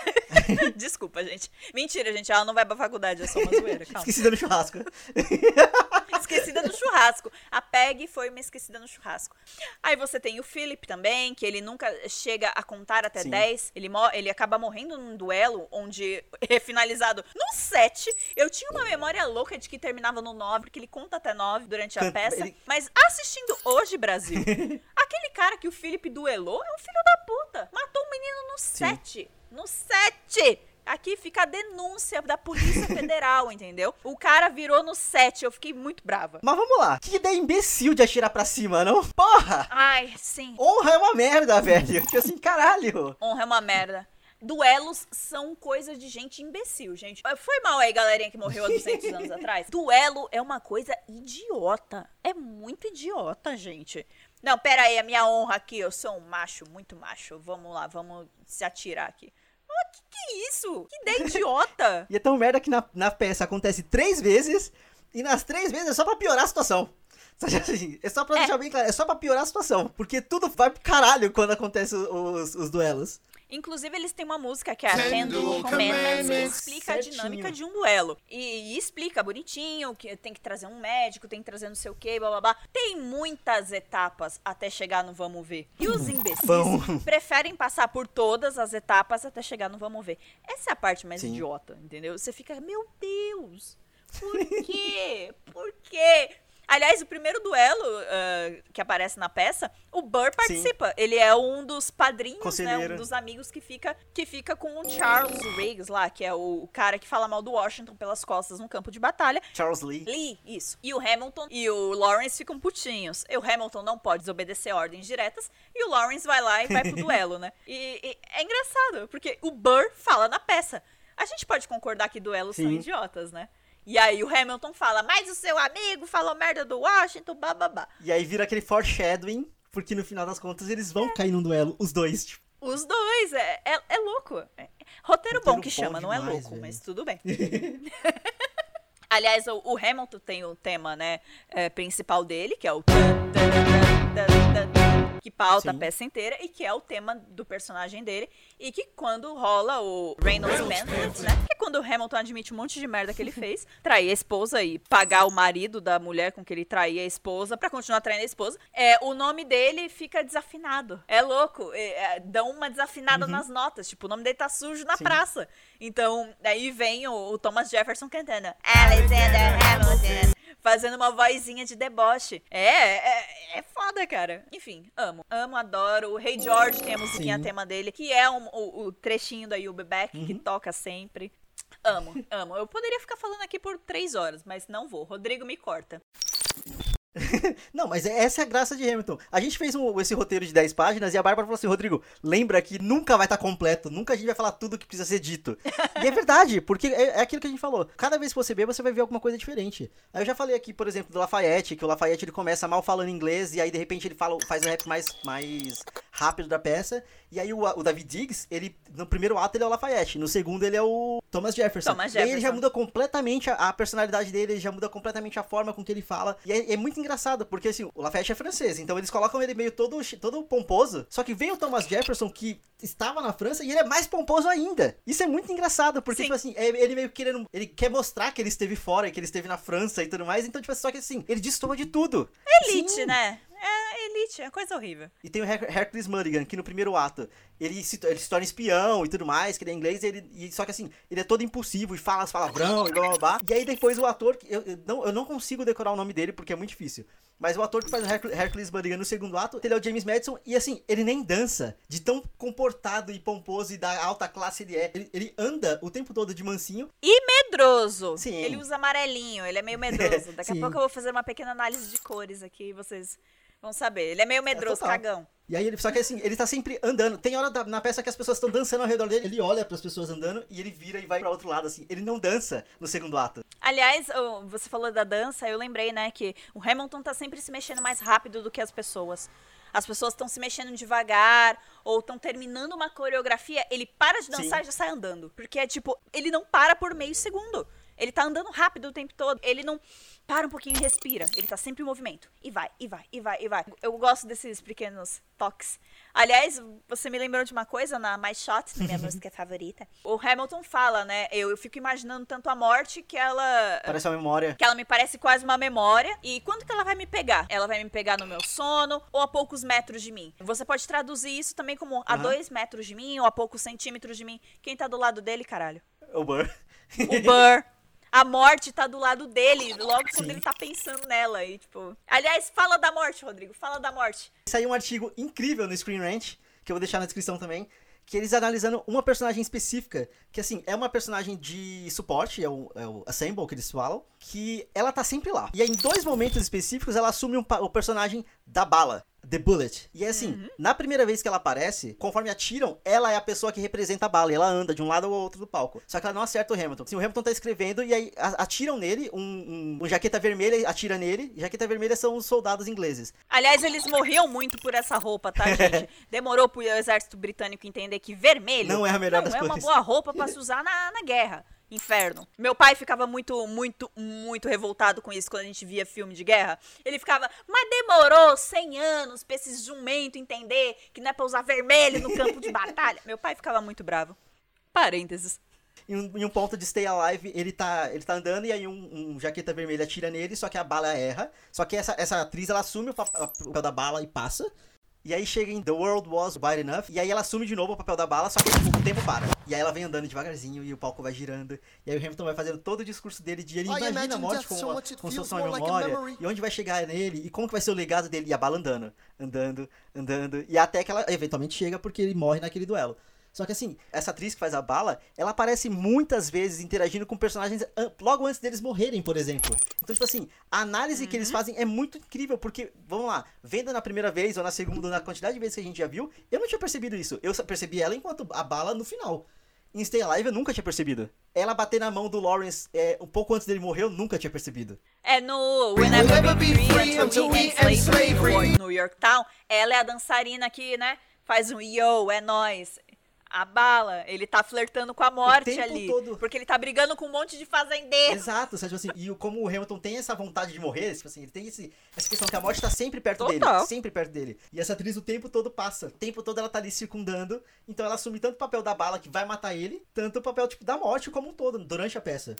Desculpa, gente. Mentira, gente. Ela não vai pra faculdade, é só uma zoeira. Calma. Esquecida no churrasco. esquecida no churrasco. A Peg foi uma esquecida no churrasco. Aí você tem o Philip também, que ele nunca chega a contar até Sim. 10. Ele, ele acaba morrendo num duelo onde é finalizado no 7. Eu tinha uma memória louca de que terminava no 9, porque ele conta até 9 durante a peça. Ele... Mas assistindo hoje, Brasil, aquele cara que o Philip duelou é um filho da puta. Matou um menino no 7. No 7! Aqui fica a denúncia da Polícia Federal, entendeu? O cara virou no 7, eu fiquei muito brava. Mas vamos lá, que ideia imbecil de atirar pra cima, não? Porra! Ai, sim. Honra é uma merda, velho. Tipo assim, caralho. Honra é uma merda. Duelos são coisas de gente imbecil, gente. Foi mal aí, galerinha que morreu há 200 anos atrás. Duelo é uma coisa idiota. É muito idiota, gente. Não, pera aí, a minha honra aqui, eu sou um macho, muito macho. Vamos lá, vamos se atirar aqui. Oh, que que é isso? Que ideia idiota! e é tão merda que na, na peça acontece três vezes, e nas três vezes é só pra piorar a situação. Assim, é só pra é. deixar bem claro, é só pra piorar a situação. Porque tudo vai pro caralho quando acontece os, os duelos. Inclusive, eles têm uma música que é a Ten Commandments, que explica Certinho. a dinâmica de um duelo. E, e, explica bonitinho que tem que trazer um médico, tem que trazer não sei o que, blá blá blá. Tem muitas etapas até chegar no vamos ver. E os imbecis Bom. preferem passar por todas as etapas até chegar no vamos ver. Essa é a parte mais Sim. idiota, entendeu? Você fica, meu Deus, por quê? Por quê? Aliás, o primeiro duelo uh, que aparece na peça, o Burr participa. Sim. Ele é um dos padrinhos, né? Um dos amigos que fica, que fica com o Charles Riggs lá, que é o, cara que fala mal do Washington pelas costas no campo de batalha. Charles Lee. Lee, isso. E o Hamilton e o Lawrence ficam putinhos. E o Hamilton não pode desobedecer ordens diretas. E o Lawrence vai lá e vai pro duelo, né? E, e, é engraçado, porque o Burr fala na peça. A gente pode concordar que duelos Sim. são idiotas, né? E aí o Hamilton fala, mas o seu amigo falou merda do Washington, bababá. E aí vira aquele foreshadowing, porque no final das contas eles vão é. cair num duelo, os dois, tipo. Os dois, é, é, é louco. É, roteiro, roteiro, bom que bom chama, demais, não é louco, velho. mas tudo bem. Aliás, o, o, Hamilton tem o tema, né, é, principal dele, que é o que pauta Sim. a peça inteira e que é o tema do personagem dele. E que quando rola o Reynolds Manhunt, né? Que é quando o Hamilton admite um monte de merda que ele fez, trair a esposa e pagar o marido da mulher com que ele traía a esposa para continuar traindo a esposa, é, o nome dele fica desafinado. É louco. É, é, dão uma desafinada uhum. nas notas. Tipo, o nome dele tá sujo na Sim. praça. Então, aí vem o, o Thomas Jefferson cantando Alexander Hamilton fazendo uma vozinha de deboche. É, é, é foda, cara. Enfim, amo. Amo, adoro. O Rei hey George tem a musiquinha Sim. tema dele, que é um, o, o, trechinho da You'll Be Back, uhum. que toca sempre. Amo, amo. Eu poderia ficar falando aqui por três horas, mas não vou. Rodrigo me corta. não, mas é, essa é a graça de Hamilton. A gente fez um, esse roteiro de 10 páginas e a Bárbara falou assim: Rodrigo, lembra que nunca vai estar tá completo, nunca a gente vai falar tudo que precisa ser dito. e é verdade, porque é, é, aquilo que a gente falou. Cada vez que você vê, você vai ver alguma coisa diferente. Aí eu já falei aqui, por exemplo, do Lafayette, que o Lafayette ele começa mal falando inglês e aí de repente ele fala, faz o rap mais, mais rápido da peça. E aí o, o David Diggs, ele, no primeiro ato ele é o Lafayette, no segundo ele é o Thomas Jefferson. Thomas Jefferson. E aí ele já muda completamente a, a personalidade dele, ele já muda completamente a forma com que ele fala. E é, é muito engraçado, porque assim, o Lafayette é francês, então eles colocam ele meio todo, todo pomposo. Só que vem o Thomas Jefferson, que estava na França, e ele é mais pomposo ainda. Isso é muito engraçado, porque, Sim. tipo assim, é, ele meio querendo. Ele quer mostrar que ele esteve fora, que ele esteve na França e tudo mais. Então, tipo, só que assim, ele destoa de tudo. Elite, Sim. né? É é coisa horrível. E tem o Her Hercules Mulligan, que no primeiro ato, ele se, ele se torna espião e tudo mais, que ele é inglês, ele, e, só que assim, ele é todo impulsivo e fala as palavrão e blá blá blá. E aí depois o ator, eu, eu, não, eu não consigo decorar o nome dele porque é muito difícil. Mas o ator que faz o Her Hercules Mulligan no segundo ato, ele é o James Madison, e assim, ele nem dança, de tão comportado e pomposo e da alta classe ele é. Ele, ele anda o tempo todo de mansinho. E medroso. Sim. Ele usa amarelinho, ele é meio medroso. Daqui a pouco eu vou fazer uma pequena análise de cores aqui, vocês Vamos saber. Ele é meio medroso, é cagão. E aí ele, só que assim, ele tá sempre andando. Tem hora da, na peça que as pessoas estão dançando ao redor dele, ele olha para as pessoas andando e ele vira e vai para outro lado assim. Ele não dança no segundo ato. Aliás, você falou da dança, eu lembrei, né, que o Hamilton tá sempre se mexendo mais rápido do que as pessoas. As pessoas estão se mexendo devagar ou estão terminando uma coreografia, ele para de dançar Sim. e já sai andando. Porque é tipo, ele não para por meio segundo. Ele tá andando rápido o tempo todo. Ele não para um pouquinho e respira. Ele tá sempre em movimento. E vai, e vai, e vai, e vai. Eu gosto desses pequenos toques. Aliás, você me lembrou de uma coisa na My Shot, minha música favorita. O Hamilton fala, né? Eu, eu, fico imaginando tanto a morte que ela. Parece uma memória. Que ela me parece quase uma memória. E quando que ela vai me pegar? Ela vai me pegar no meu sono ou a poucos metros de mim? Você pode traduzir isso também como a dois metros de mim ou a poucos centímetros de mim. Quem tá do lado dele, caralho? O Burr. O Burr a morte tá do lado dele, logo quando Sim. ele tá pensando nela. E, tipo. Aliás, fala da morte, Rodrigo. Fala da morte. Saiu um artigo incrível no Screen Rant, que eu vou deixar na descrição também. Que eles analisando uma personagem específica, que assim, é uma personagem de suporte, é o, é o Assemble que eles falam, que ela tá sempre lá. E aí, em dois momentos específicos, ela assume um, o personagem da bala. The Bullet. E é assim, uhum. na primeira vez que ela aparece, conforme atiram, ela é a pessoa que representa a bala. E ela anda de um lado ao outro do palco. Só que ela não acerta o Hamilton. Assim, o Hamilton tá escrevendo e aí atiram nele, um, um, um jaqueta vermelha atira nele. E jaqueta vermelha são os soldados ingleses. Aliás, eles morriam muito por essa roupa, tá, gente? Demorou pro exército britânico entender que vermelho não é a melhor não das é uma boa roupa para se usar na, na guerra inferno. Meu pai ficava muito, muito, muito revoltado com isso quando a gente via filme de guerra. Ele ficava, mas demorou 100 anos pra esses jumento entender que não é pra usar vermelho no campo de batalha. Meu pai ficava muito bravo. Parênteses. Em um, em um, ponto de Stay Alive, ele tá, ele tá andando e aí um, um, jaqueta vermelha atira nele, só que a bala erra. Só que essa, essa atriz, ela assume o papel da bala e passa. E aí chega em The World Was Wide Enough. E aí ela assume de novo o papel da bala, só que tipo, o tempo para. E aí ela vem andando devagarzinho e o palco vai girando. E aí o Hamilton vai fazendo todo o discurso dele de ele imagina a morte como, uma, como se fosse uma memória. e onde vai chegar nele. E como que vai ser o legado dele. E a bala andando, andando, andando. E até que ela eventualmente chega porque ele morre naquele duelo. Só que assim, essa atriz que faz a bala, ela aparece muitas vezes interagindo com personagens logo antes deles morrerem, por exemplo. Então, tipo assim, a análise uhum. que eles uhum. fazem é muito incrível, porque, vamos lá, vendo na primeira vez ou na segunda, na quantidade de vezes que a gente já viu, eu não tinha percebido isso. Eu percebi ela enquanto a bala no final. Em Stay Alive eu nunca tinha percebido. Ela bater na mão do Lawrence é, um pouco antes dele morrer, eu nunca tinha percebido. É no Whenever We'll Be Free Until We End Slavery. No Yorktown, ela é a dançarina que, né, faz um yo, é nós a bala, ele tá flertando com a morte ali. Todo. Porque ele tá brigando com um monte de fazendeiro. Exato, sabe, tipo assim, e como o Hamilton tem essa vontade de morrer, tipo assim, ele tem esse, essa questão que a morte tá sempre perto Total. dele. Sempre perto dele. E essa atriz o tempo todo passa. O tempo todo ela tá ali circundando. Então ela assume tanto o papel da bala que vai matar ele, tanto o papel, tipo, da morte como um todo, durante a peça.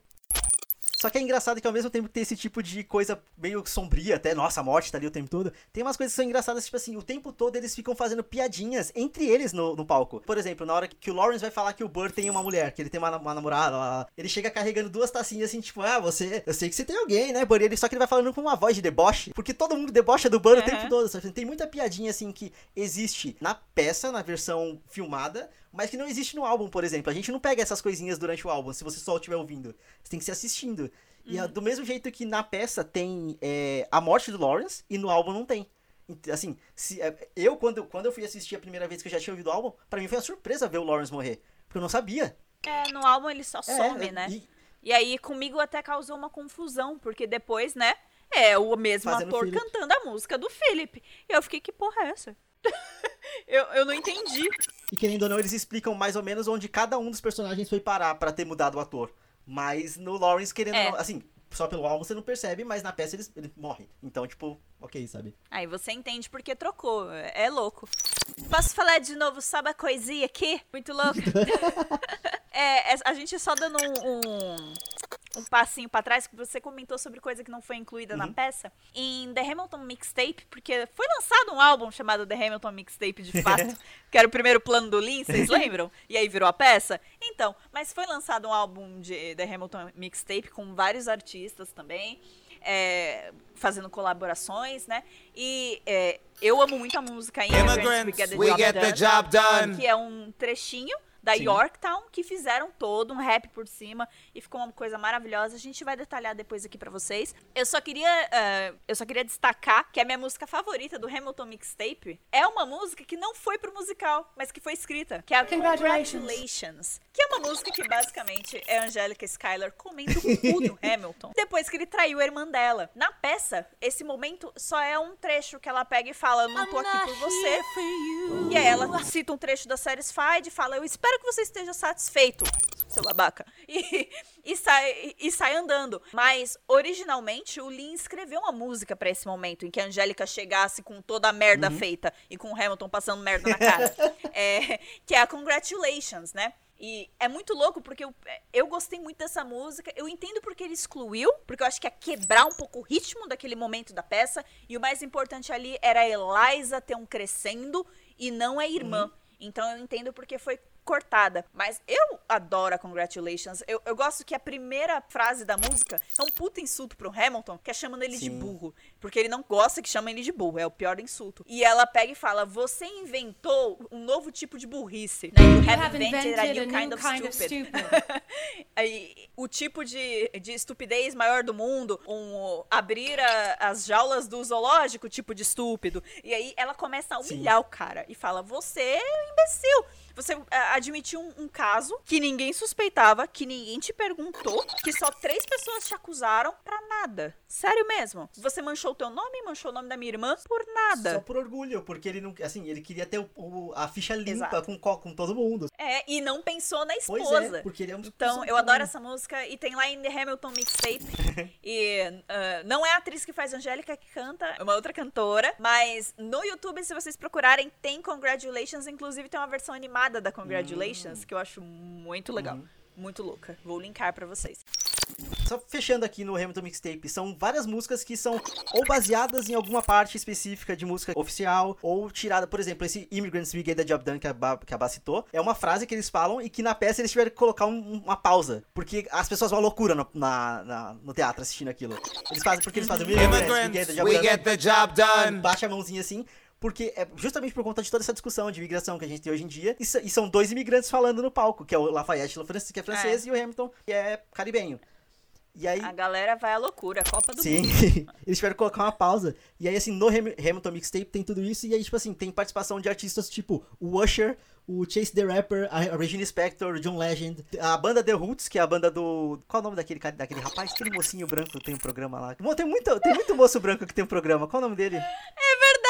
Só que é engraçado que ao mesmo tempo que tem esse tipo de coisa meio sombria, até, nossa, a morte tá ali o tempo todo, tem umas coisas que são engraçadas, tipo assim, o tempo todo eles ficam fazendo piadinhas entre eles no, no palco. Por exemplo, na hora que o Lawrence vai falar que o Burr tem uma mulher, que ele tem uma, uma namorada, lá, ele chega carregando duas tacinhas assim, tipo, ah, você, eu sei que você tem alguém, né, Burr? Ele, só que ele vai falando com uma voz de deboche, porque todo mundo debocha do Burr uhum. o tempo todo, sabe? Tem muita piadinha assim que existe na peça, na versão filmada, mas que não existe no álbum, por exemplo. A gente não pega essas coisinhas durante o álbum, se você só estiver ouvindo. Você tem que ser assistindo. E uhum. do mesmo jeito que na peça tem é, a morte do Lawrence e no álbum não tem. Assim, se, é, eu, quando, quando eu fui assistir a primeira vez que eu já tinha ouvido o álbum, para mim foi uma surpresa ver o Lawrence morrer. Porque eu não sabia. É, no álbum ele só é, some, né? E... e aí comigo até causou uma confusão, porque depois, né? É o mesmo Fazendo ator cantando a música do Philip. E eu fiquei, que porra é essa? eu, eu não entendi. E querendo ou não, eles explicam mais ou menos onde cada um dos personagens foi parar para ter mudado o ator. Mas no Lawrence, querendo é. não, assim, só pelo álbum você não percebe, mas na peça ele, ele morre. Então, tipo, ok, sabe? Aí você entende porque trocou. É louco. Posso falar de novo sobre a coisinha aqui? Muito louco. é, é, a gente só dando um, um um passinho para trás, que você comentou sobre coisa que não foi incluída uhum. na peça. Em The Hamilton Mixtape, porque foi lançado um álbum chamado The Hamilton Mixtape, de fato, que era o primeiro plano do Lin, vocês lembram? E aí virou a peça. Então, mas foi lançado um álbum de The Hamilton Mixtape com vários artistas também. É, fazendo colaborações, né? E é, eu amo muito a música Immigrants, We Get The Job, We Get the job done, que é um trechinho da Sim. Yorktown, que fizeram todo um rap por cima e ficou uma coisa maravilhosa. A gente vai detalhar depois aqui para vocês. Eu só queria uh, eu só queria destacar que a minha música favorita do Hamilton Mixtape é uma música que não foi pro musical, mas que foi escrita, que é a Congratulations. Congratulations que é uma música que basicamente é a Angélica Schuyler comendo o cu do Hamilton depois que ele traiu a irmã dela. Na peça, esse momento só é um trecho que ela pega e fala: Não tô aqui por você. E aí ela cita um trecho da Satisfied e fala: Eu espero que você esteja satisfeito seu babaca. E, e, sai, e sai andando. Mas, originalmente, o Lin escreveu uma música para esse momento, em que a Angélica chegasse com toda a merda uhum. feita e com o Hamilton passando merda na cara. é, que é a Congratulations, né? E é muito louco porque eu, eu gostei muito dessa música. Eu entendo porque ele excluiu, porque eu acho que ia quebrar um pouco o ritmo daquele momento da peça. E o mais importante ali era a Eliza ter um crescendo e não a irmã. Uhum. Então eu entendo porque foi cortada. Mas eu adoro a Congratulations. Eu, eu gosto que a primeira frase da música é um puta insulto pro Hamilton, que é chamando ele Sim. de burro. Porque ele não gosta que chamem ele de burro. É o pior insulto. E ela pega e fala: Você inventou um novo tipo de burrice. Né? You, you have invented, invented a new, kind, of kind stupid. Of stupid. Aí, o tipo de, de estupidez maior do mundo, um abrir a, as jaulas do zoológico, tipo de estúpido. E aí ela começa a humilhar Sim. o cara e fala: Você é um imbecil. Você é, admitiu um, um, caso que ninguém suspeitava, que ninguém te perguntou, que só três pessoas te acusaram pra nada. Sério mesmo. Você manchou o teu nome, manchou o nome da minha irmã por nada. Só por orgulho, porque ele não. Assim, ele queria ter o, o, a ficha limpa com, com todo mundo. É, e não pensou na esposa. Pois é, porque ele é um Então, eu adoro essa música e tem lá em The Hamilton Mixtape. e uh, não é a atriz que faz Angélica que canta, é uma outra cantora. Mas no YouTube, se vocês procurarem, tem Congratulations. Inclusive, tem uma versão animada chamada da Congratulations, hum. que eu acho muito legal. Uhum. Muito louca. Vou linkar para vocês. Só fechando aqui no Hamilton Mixtape, são várias músicas que são ou baseadas em alguma parte específica de música oficial, ou tirada, por exemplo, esse Immigrants We Get the Job Done que a, ba, que a Bá citou, é uma frase que eles falam e que na peça eles tiveram que colocar um, uma pausa, porque as pessoas vão à loucura no, na, na, no teatro assistindo aquilo. Eles fazem porque eles fazem Immigrants We Get the Job Done, get the job done. baixa a mãozinha assim, porque é justamente por conta de toda essa discussão de imigração que a gente tem hoje em dia, e, e são dois imigrantes falando no palco, que é o Lafayette, que é francês, é. e o Hamilton, que é caribenho. E aí... A galera vai à loucura, Copa do Sim. Mundo. Sim, eles tiveram colocar uma pausa. E aí, assim, no Hamilton Mixtape tem tudo isso. E aí, tipo assim, tem participação de artistas tipo o Usher, o Chase the Rapper, a Regina Spector, o John Legend, a banda The Roots, que é a banda do. Qual é o nome daquele, daquele rapaz? Aquele mocinho branco que tem um programa lá. Tem muito, tem muito moço branco que tem um programa. Qual é o nome dele? É verdade!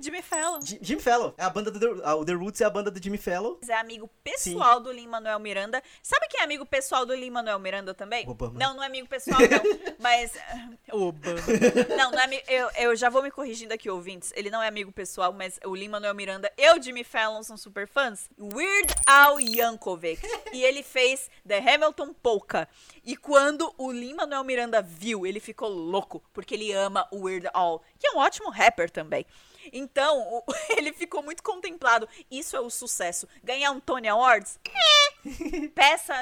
Jimmy Fallon. J Jimmy Fallon. É a banda do The, o The Roots é a banda do Jimmy Fallon. É amigo pessoal Sim. do Lin Manuel Miranda. Sabe quem é amigo pessoal do Lin Manuel Miranda também? Obama. Não, não é amigo pessoal, não. mas. Obama. Não, não é amigo. Eu, eu já vou me corrigindo aqui, ouvintes. Ele não é amigo pessoal, mas o Lin Manuel Miranda e o Jimmy Fallon são super fãs. Weird Al Yankovic. e ele fez The Hamilton Polka. E quando o Lin Manuel Miranda viu, ele ficou louco, porque ele ama o Weird Al, que é um ótimo rapper também. Então, o, ele ficou muito contemplado. Isso é o sucesso. Ganhar um Tony Awards? É. Peça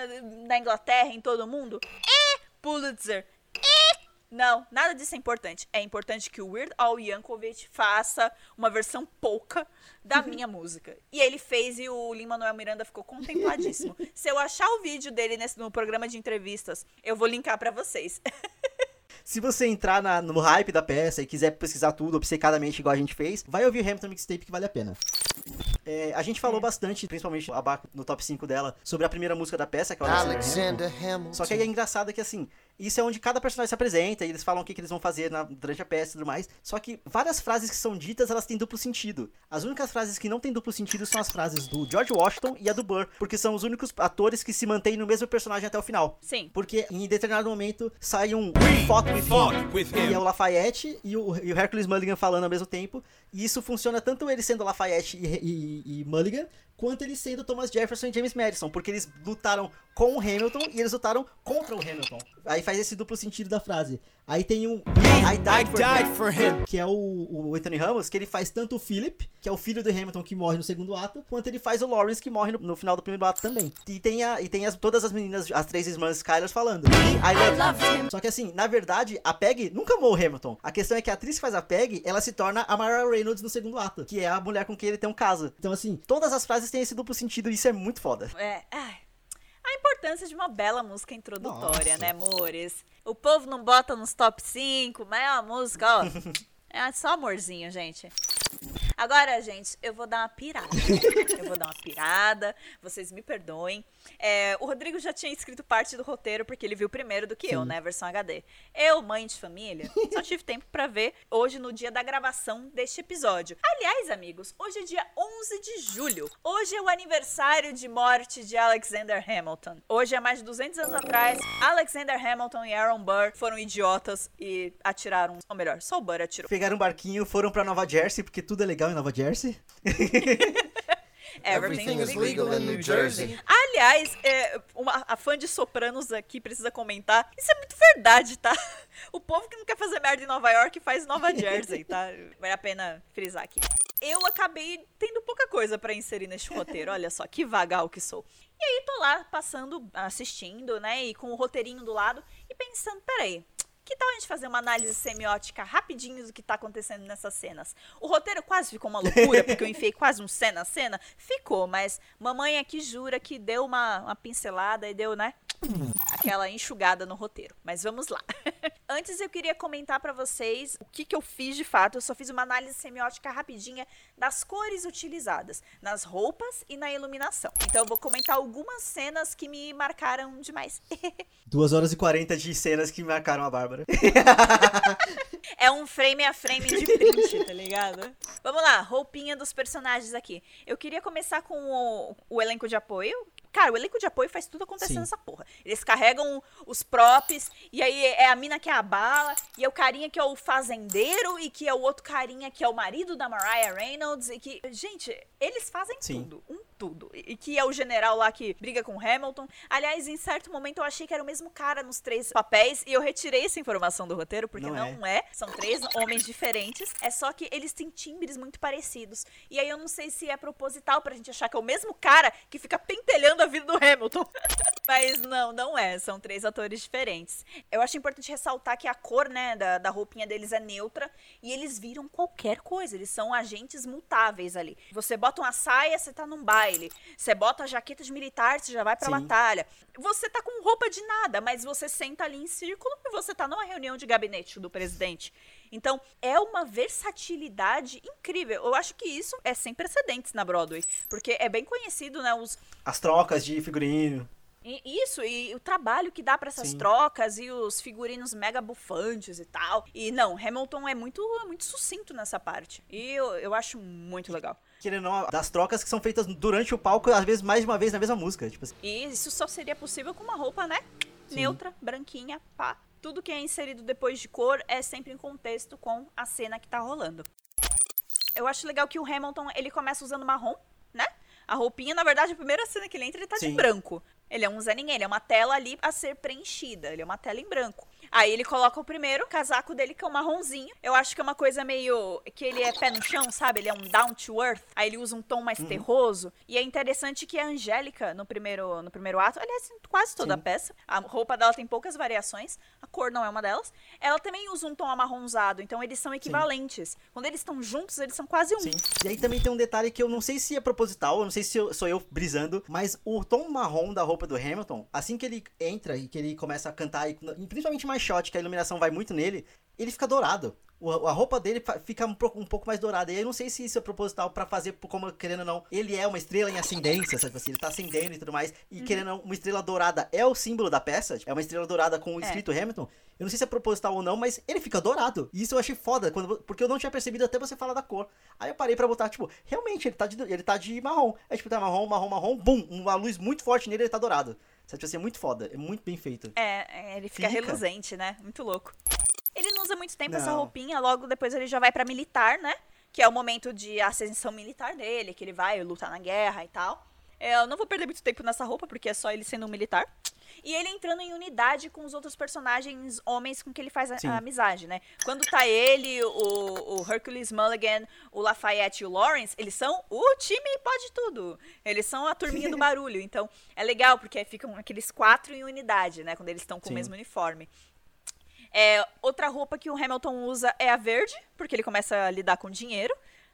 na Inglaterra, em todo mundo? É. Pulitzer? É. Não, nada disso é importante. É importante que o Weird Al Yankovic faça uma versão pouca da minha música. E ele fez e o Lin-Manuel Miranda ficou contempladíssimo. Se eu achar o vídeo dele nesse, no programa de entrevistas, eu vou linkar para vocês. Se você entrar na, no hype da peça e quiser pesquisar tudo obcecadamente igual a gente fez, vai ouvir o Hamilton Mixtape que vale a pena. É, a gente falou é. bastante, principalmente a Baco no top 5 dela, sobre a primeira música da peça, que é o Alexander Hamilton. Hamilton. Só que aí é engraçado que assim, isso é onde cada personagem se apresenta e eles falam o que, que eles vão fazer na, durante a peça e tudo mais. Só que várias frases que são ditas, elas têm duplo sentido. As únicas frases que não têm duplo sentido são as frases do George Washington e a do Burr, porque são os únicos atores que se mantêm no mesmo personagem até o final. Sim. Porque em determinado momento sai um foto with him, e é o Lafayette e o, e o Hercules Mulligan falando ao mesmo tempo. E isso funciona tanto ele sendo Lafayette e, e, e Mulligan, quanto ele sendo Thomas Jefferson e James Madison, porque eles lutaram com o Hamilton e eles lutaram contra o Hamilton. Aí faz esse duplo sentido da frase. Aí tem um I died, for, died for, him, que é o, o Anthony Ramos, que ele faz tanto o Philip, que é o filho do Hamilton que morre no segundo ato, quanto ele faz o Lawrence que morre no, no final do primeiro ato também. E tem, a, e tem as, todas as meninas, as três irmãs Skylers falando. I love, I love him. Só que assim, na verdade, a Peg nunca amou o Hamilton. A questão é que a atriz que faz a Peg, ela se torna a Mara Reynolds no segundo ato, que é a mulher com quem ele tem um caso. Então assim, todas as frases têm esse duplo sentido e isso é muito foda. É, a importância de uma bela música introdutória, Nossa. né, amores? O povo não bota nos top 5, mas é uma música, ó. É só amorzinho, gente. Agora, gente, eu vou dar uma pirada. eu vou dar uma pirada, vocês me perdoem. É, o Rodrigo já tinha escrito parte do roteiro porque ele viu primeiro do que Sim. eu, né? Versão HD. Eu, mãe de família, só tive tempo para ver hoje no dia da gravação deste episódio. Aliás, amigos, hoje é dia 11 de julho. Hoje é o aniversário de morte de Alexander Hamilton. Hoje, há mais de 200 anos atrás, Alexander Hamilton e Aaron Burr foram idiotas e atiraram. Ou melhor, só o Burr atirou. Pegaram um barquinho, foram para Nova Jersey, porque tudo é legal em Nova Jersey. Everything is legal in New Jersey. Aliás, é, uma, a fã de Sopranos aqui precisa comentar. Isso é muito verdade, tá? O povo que não quer fazer merda em Nova York faz Nova Jersey, tá? Vale a pena frisar aqui. Eu acabei tendo pouca coisa para inserir neste roteiro. Olha só, que vagal que sou. E aí tô lá passando, assistindo, né? E com o roteirinho do lado e pensando, peraí, que tal a gente fazer uma análise semiótica rapidinho do que tá acontecendo nessas cenas? O roteiro quase ficou uma loucura, porque eu enfiei quase um cena a cena. Ficou, mas mamãe aqui jura que deu uma, uma pincelada e deu, né? Aquela enxugada no roteiro. Mas vamos lá. Antes eu queria comentar para vocês o que, que eu fiz de fato. Eu só fiz uma análise semiótica rapidinha das cores utilizadas nas roupas e na iluminação. Então eu vou comentar algumas cenas que me marcaram demais. Duas horas e 40 de cenas que marcaram a Bárbara. é um frame a frame de print, tá ligado? Vamos lá, roupinha dos personagens aqui. Eu queria começar com o, o elenco de apoio, Cara, o elenco de apoio faz tudo acontecer Sim. nessa porra. Eles carregam os props, e aí é a mina que é a bala, e é o carinha que é o fazendeiro, e que é o outro carinha que é o marido da Mariah Reynolds, e que. Gente, eles fazem Sim. tudo. Um tudo. E que é o general lá que briga com Hamilton. Aliás, em certo momento eu achei que era o mesmo cara nos três papéis e eu retirei essa informação do roteiro, porque não, não é. é. São três homens diferentes. É só que eles têm timbres muito parecidos. E aí eu não sei se é proposital pra gente achar que é o mesmo cara que fica pentelhando a vida do Hamilton. Mas não, não é. São três atores diferentes. Eu acho importante ressaltar que a cor, né, da, da roupinha deles é neutra e eles viram qualquer coisa. Eles são agentes mutáveis ali. Você bota uma saia, você tá num baile baile. Você bota a jaqueta de militar, você já vai pra Sim. batalha. Você tá com roupa de nada, mas você senta ali em círculo e você tá numa reunião de gabinete do presidente. Então, é uma versatilidade incrível. Eu acho que isso é sem precedentes na Broadway. Porque é bem conhecido, né? Os... As trocas de figurino. Isso, e o trabalho que dá para essas Sim. trocas e os figurinos mega bufantes e tal. E não, Hamilton é muito, muito sucinto nessa parte. E eu, eu acho muito legal querendo não, das trocas que são feitas durante o palco, às vezes mais de uma vez na mesma música. Tipo assim. E isso só seria possível com uma roupa, né? Sim. Neutra, branquinha, pá. Tudo que é inserido depois de cor é sempre em contexto com a cena que tá rolando. Eu acho legal que o Hamilton, ele começa usando marrom, né? A roupinha, na verdade, a primeira cena que ele entra, ele tá Sim. de branco. Ele é um Zé Ninguém, ele é uma tela ali a ser preenchida, ele é uma tela em branco. Aí ele coloca o primeiro casaco dele, que é um marronzinho. Eu acho que é uma coisa meio. que ele é pé no chão, sabe? Ele é um down to earth. Aí ele usa um tom mais uhum. terroso. E é interessante que a Angélica, no primeiro, no primeiro ato, aliás, quase toda Sim. a peça, a roupa dela tem poucas variações, a cor não é uma delas. Ela também usa um tom amarronzado, então eles são equivalentes. Sim. Quando eles estão juntos, eles são quase um. Sim. E aí também tem um detalhe que eu não sei se é proposital, eu não sei se eu, sou eu brisando, mas o tom marrom da roupa do Hamilton, assim que ele entra e que ele começa a cantar, e principalmente mais shot, que a iluminação vai muito nele, ele fica dourado. O, a roupa dele fica um, um, pouco mais dourada. E eu não sei se isso é proposital para fazer, como querendo ou não, ele é uma estrela em ascendência, sabe assim? Ele tá ascendendo e tudo mais. E uhum. querendo ou não, uma estrela dourada é o símbolo da peça. É uma estrela dourada com o é. escrito Hamilton. Eu não sei se é proposital ou não, mas ele fica dourado. E isso eu achei foda, quando, porque eu não tinha percebido até você falar da cor. Aí eu parei para botar, tipo, realmente, ele tá de, ele tá de marrom. É tipo, tá marrom, marrom, marrom, bum, uma luz muito forte nele, ele tá dourado. Sabe, tipo assim, é muito foda, é muito bem feito. É, é ele fica, fica. reluzente, né? Muito louco. Ele não usa muito tempo não. essa roupinha, logo depois ele já vai para militar, né? Que é o momento de ascensão militar dele, que ele vai lutar na guerra e tal. É, eu não vou perder muito tempo nessa roupa, porque é só ele sendo um militar. E ele entrando em unidade com os outros personagens homens com que ele faz a, a amizade, né? Quando tá ele, o, o, Hercules Mulligan, o Lafayette e o Lawrence, eles são o time pode tudo. Eles são a turminha do barulho. Então, é legal, porque ficam aqueles quatro em unidade, né? Quando eles estão com Sim. o mesmo uniforme. É, outra roupa que o Hamilton usa é a verde, porque ele começa a lidar com dinheiro.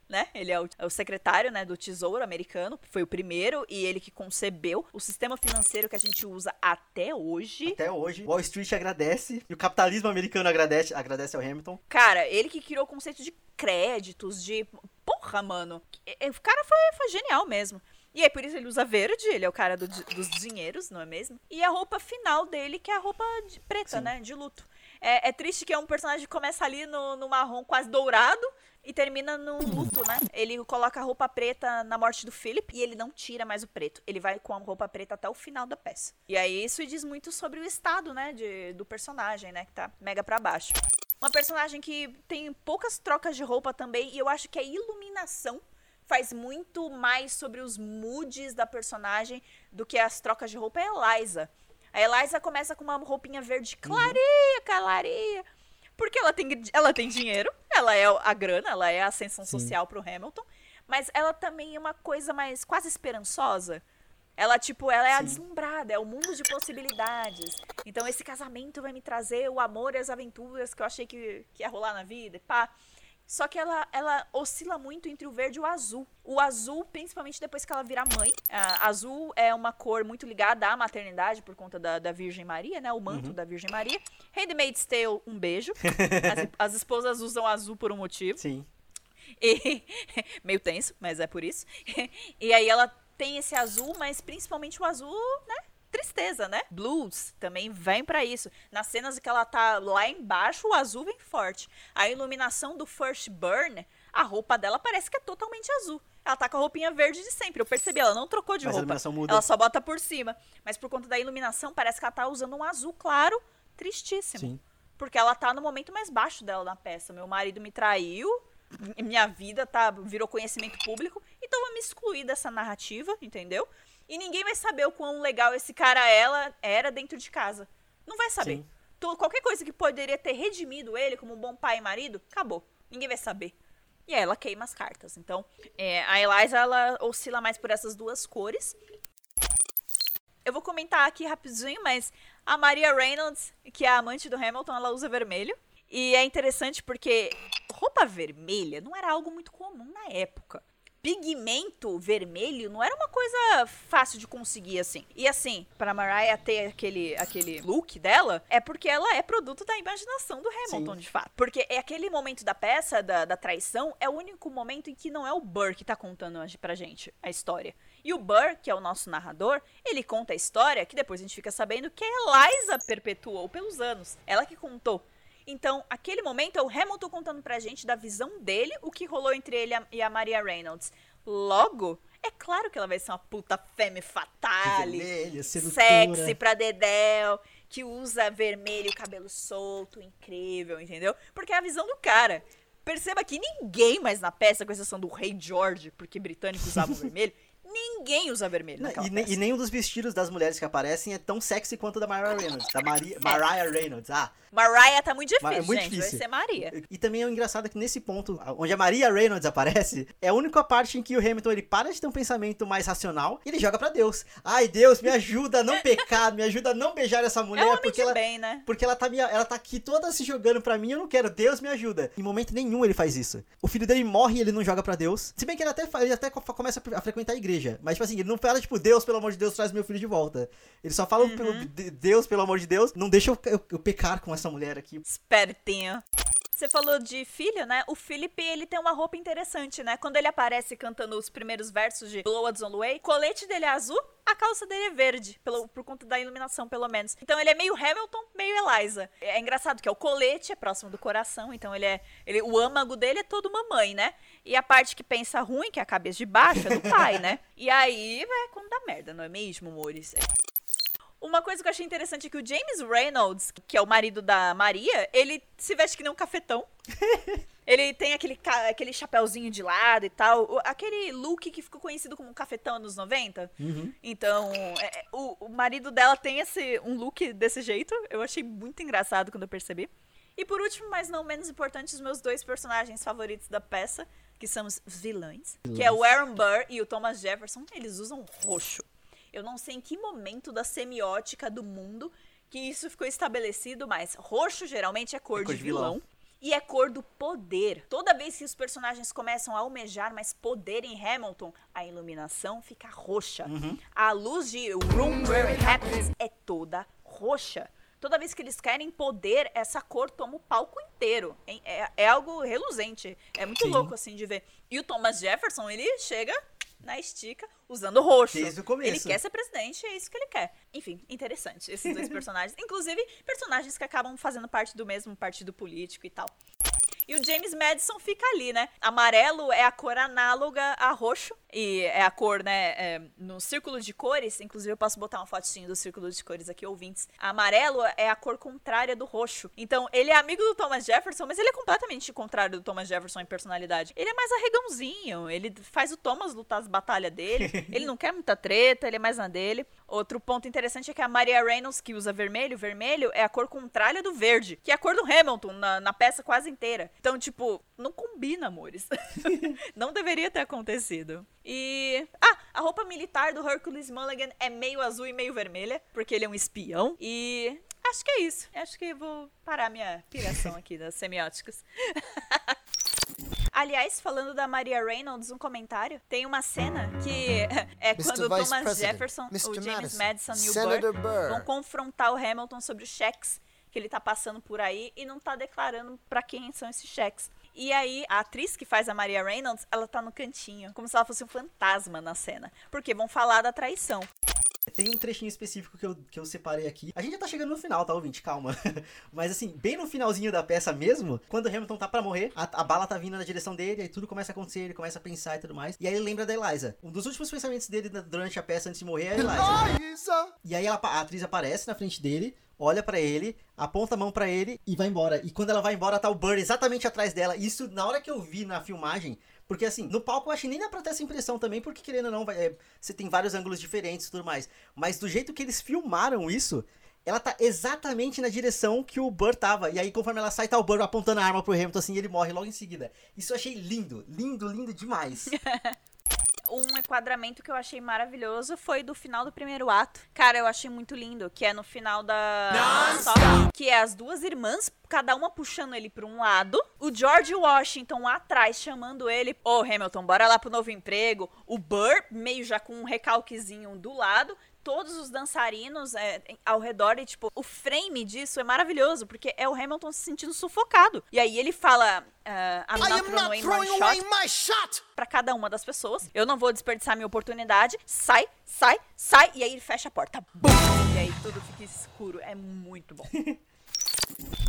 Né? Ele é o, é o, secretário, né, do Tesouro americano, foi o primeiro e ele que concebeu o sistema financeiro que a gente usa até hoje. Até hoje. Wall Street agradece e o capitalismo americano agradece, agradece ao Hamilton. Cara, ele que criou o conceito de créditos, de porra, mano. O cara foi, foi genial mesmo. E aí, por isso ele usa verde, ele é o cara do, dos dinheiros, não é mesmo? E a roupa final dele, que é a roupa de, preta, Sim. né? De luto. É, é, triste que é um personagem que começa ali no, no marrom quase dourado e termina no luto, né? Ele coloca a roupa preta na morte do Philip e ele não tira mais o preto. Ele vai com a roupa preta até o final da peça. E aí isso diz muito sobre o estado, né, de, do personagem, né, que tá mega pra baixo. Uma personagem que tem poucas trocas de roupa também e eu acho que a iluminação faz muito mais sobre os moods da personagem do que as trocas de roupa é a Eliza. A Eliza começa com uma roupinha verde clareia, clareia. Porque ela tem, ela tem dinheiro, ela é a grana, ela é a ascensão Sim. social pro Hamilton. Mas ela também é uma coisa mais quase esperançosa. Ela, tipo, ela é Sim. a deslumbrada, é o mundo de possibilidades. Então, esse casamento vai me trazer o amor e as aventuras que eu achei que, que ia rolar na vida e pá. Só que ela, ela oscila muito entre o verde e o azul. O azul, principalmente depois que ela vira mãe. A azul é uma cor muito ligada à maternidade por conta da, da Virgem Maria, né? O manto uhum. da Virgem Maria. Handmaid's Tale, um beijo. as, as esposas usam azul por um motivo. Sim. E, meio tenso, mas é por isso. E aí ela tem esse azul, mas principalmente o azul, né? Tristeza, né? Blues também vem para isso. Nas cenas que ela tá lá embaixo, o azul vem forte. A iluminação do First Burn, a roupa dela parece que é totalmente azul. Ela tá com a roupinha verde de sempre. Eu percebi, ela não trocou de Mas roupa. Ela só bota por cima. Mas por conta da iluminação, parece que ela tá usando um azul claro, tristíssimo. Sim. Porque ela tá no momento mais baixo dela na peça. Meu marido me traiu, minha vida tá virou conhecimento público, então eu vou me excluir dessa narrativa, entendeu? E ninguém vai saber o quão legal esse cara ela era dentro de casa. Não vai saber. Então, qualquer coisa que poderia ter redimido ele como um bom pai e marido, acabou. Ninguém vai saber. E aí ela queima as cartas. Então, é, a Eliza, ela oscila mais por essas duas cores. Eu vou comentar aqui rapidinho, mas a Maria Reynolds, que é a amante do Hamilton, ela usa vermelho. E é interessante porque roupa vermelha não era algo muito comum na época pigmento vermelho não era uma coisa fácil de conseguir assim. E assim, para Mariah ter aquele, aquele look dela, é porque ela é produto da imaginação do Hamilton, Sim. de fato. Porque é aquele momento da peça, da, da traição, é o único momento em que não é o Burr que tá contando pra gente a história. E o Burr, que é o nosso narrador, ele conta a história que depois a gente fica sabendo que a Eliza perpetuou pelos anos. Ela que contou. Então, aquele momento é o Hamilton contando pra gente da visão dele, o que rolou entre ele e a Maria Reynolds. Logo, é claro que ela vai ser uma puta femme fatale, vermelha, sexy pra dedéu, que usa vermelho, cabelo solto, incrível, entendeu? Porque é a visão do cara. Perceba que ninguém mais na peça, com exceção do Rei George, porque britânicos usavam vermelho, Ninguém usa vermelho. Não, e, e, nenhum dos vestidos das mulheres que aparecem é tão sexy quanto o da Mariah Reynolds. Da Maria, Mariah Reynolds. Ah. Mariah tá muito difícil, é muito gente. Difícil. Vai ser Maria. E, e também é o engraçado que nesse ponto, onde a Maria Reynolds aparece, é a única parte em que o Hamilton ele para de ter um pensamento mais racional e ele joga para Deus. Ai, Deus, me ajuda a não pecar, me ajuda a não beijar essa mulher. É porque ela, bem, né? Porque ela tá, ela tá aqui toda se jogando para mim, eu não quero. Deus me ajuda. Em momento nenhum ele faz isso. O filho dele morre e ele não joga para Deus. Se bem que ele até, ele até começa a frequentar a igreja. Mas, tipo assim, ele não fala, tipo, Deus, pelo amor de Deus, traz meu filho de volta. Ele só fala, uhum. Deus, pelo amor de Deus, não deixa eu, eu, eu pecar com essa mulher aqui. Espertinho. Você falou de filho, né? O Philip, ele tem uma roupa interessante, né? Quando ele aparece cantando os primeiros versos de Blow What's on the Way, o colete dele é azul, a calça dele é verde, pelo, por conta da iluminação, pelo menos. Então ele é meio Hamilton, meio Eliza. É engraçado que é o colete é próximo do coração, então ele é. Ele, o âmago dele é todo mamãe, né? E a parte que pensa ruim, que é a cabeça de baixo, é do pai, né? E aí é quando dá merda, não é mesmo, amores? Uma coisa que eu achei interessante é que o James Reynolds, que é o marido da Maria, ele se veste que nem um cafetão. ele tem aquele, aquele chapéuzinho de lado e tal. Aquele look que ficou conhecido como cafetão nos 90. Uhum. Então, é, é, o, o, marido dela tem esse um look desse jeito. Eu achei muito engraçado quando eu percebi. E por último, mas não menos importante, os meus dois personagens favoritos da peça, que são os vilões, que é o Aaron Burr e o Thomas Jefferson. Eles usam roxo. Eu não sei em que momento da semiótica do mundo que isso ficou estabelecido, mas roxo geralmente é cor, é cor de, vilão. vilão. E é cor do poder. Toda vez que os personagens começam a almejar mais poder em Hamilton, a iluminação fica roxa. Uhum. A luz de Room Where It Happens é toda roxa. Toda vez que eles querem poder, essa cor toma o palco inteiro. É, é, é algo reluzente. É muito Sim. louco assim de ver. E o Thomas Jefferson, ele chega na estica usando roxo. Desde o começo. Ele quer ser presidente, é isso que ele quer. Enfim, interessante esses dois personagens. Inclusive, personagens que acabam fazendo parte do mesmo partido político e tal. E o James Madison fica ali, né? Amarelo é a cor análoga a roxo. E é a cor, né? É, no círculo de cores. Inclusive, eu posso botar uma fotinho do círculo de cores aqui, ouvintes. Amarelo é a cor contrária do roxo. Então, ele é amigo do Thomas Jefferson, mas ele é completamente contrário do Thomas Jefferson em personalidade. Ele é mais arregãozinho. Ele faz o Thomas lutar as batalhas dele. ele não quer muita treta, ele é mais na dele. Outro ponto interessante é que a Maria Reynolds, que usa vermelho, vermelho é a cor contrária do verde, que é a cor do Hamilton na, na peça quase inteira. Então, tipo, não combina, amores. não deveria ter acontecido. E. Ah, a roupa militar do Hercules Mulligan é meio azul e meio vermelha, porque ele é um espião. E. Acho que é isso. Acho que vou parar minha piração aqui das semióticas. Aliás, falando da Maria Reynolds, um comentário. Tem uma cena que é quando Thomas President, Jefferson, Mr. o James Madison, Madison e o Burr vão confrontar o Hamilton sobre os cheques que ele tá passando por aí e não tá declarando para quem são esses cheques. E aí, a atriz que faz a Maria Reynolds, ela tá no cantinho, como se ela fosse um fantasma na cena. Porque vão falar da traição. Tem um trechinho específico que eu, que eu separei aqui. A gente já tá chegando no final, tá, ouvinte? Calma. Mas assim, bem no finalzinho da peça mesmo, quando o Hamilton tá pra morrer, a, a, bala tá vindo na direção dele, aí tudo começa a acontecer, ele começa a pensar e tudo mais. E aí ele lembra da Eliza. Um dos últimos pensamentos dele durante a peça antes de morrer é a Eliza. Eliza! E aí ela, a atriz aparece na frente dele, olha para ele, aponta a mão para ele e vai embora. E quando ela vai embora, tá o Burr exatamente atrás dela. Isso, na hora que eu vi na filmagem, porque assim, no palco eu acho que nem dá pra ter essa impressão também, porque querendo ou não, vai, é, você tem vários ângulos diferentes e tudo mais. Mas do jeito que eles filmaram isso, ela tá exatamente na direção que o Burr tava. E aí, conforme ela sai, tá o Burr apontando a arma pro Hamilton assim e ele morre logo em seguida. Isso eu achei lindo, lindo, lindo demais. um enquadramento que eu achei maravilhoso foi do final do primeiro ato. Cara, eu achei muito lindo, que é no final da Só, que é as duas irmãs, cada uma puxando ele para um lado, o George Washington atrás chamando ele, ô oh, Hamilton, bora lá pro novo emprego. O Burr meio já com um recalquezinho do lado todos os dançarinos é, ao redor e, tipo, o frame disso é maravilhoso, porque é o Hamilton se sentindo sufocado. E aí ele fala, uh, I'm not, throwing, throwing away my shot, pra cada uma das pessoas. Eu não vou desperdiçar minha oportunidade. Sai, sai, sai. E aí ele fecha a porta. Bum! E aí tudo fica escuro. É muito bom.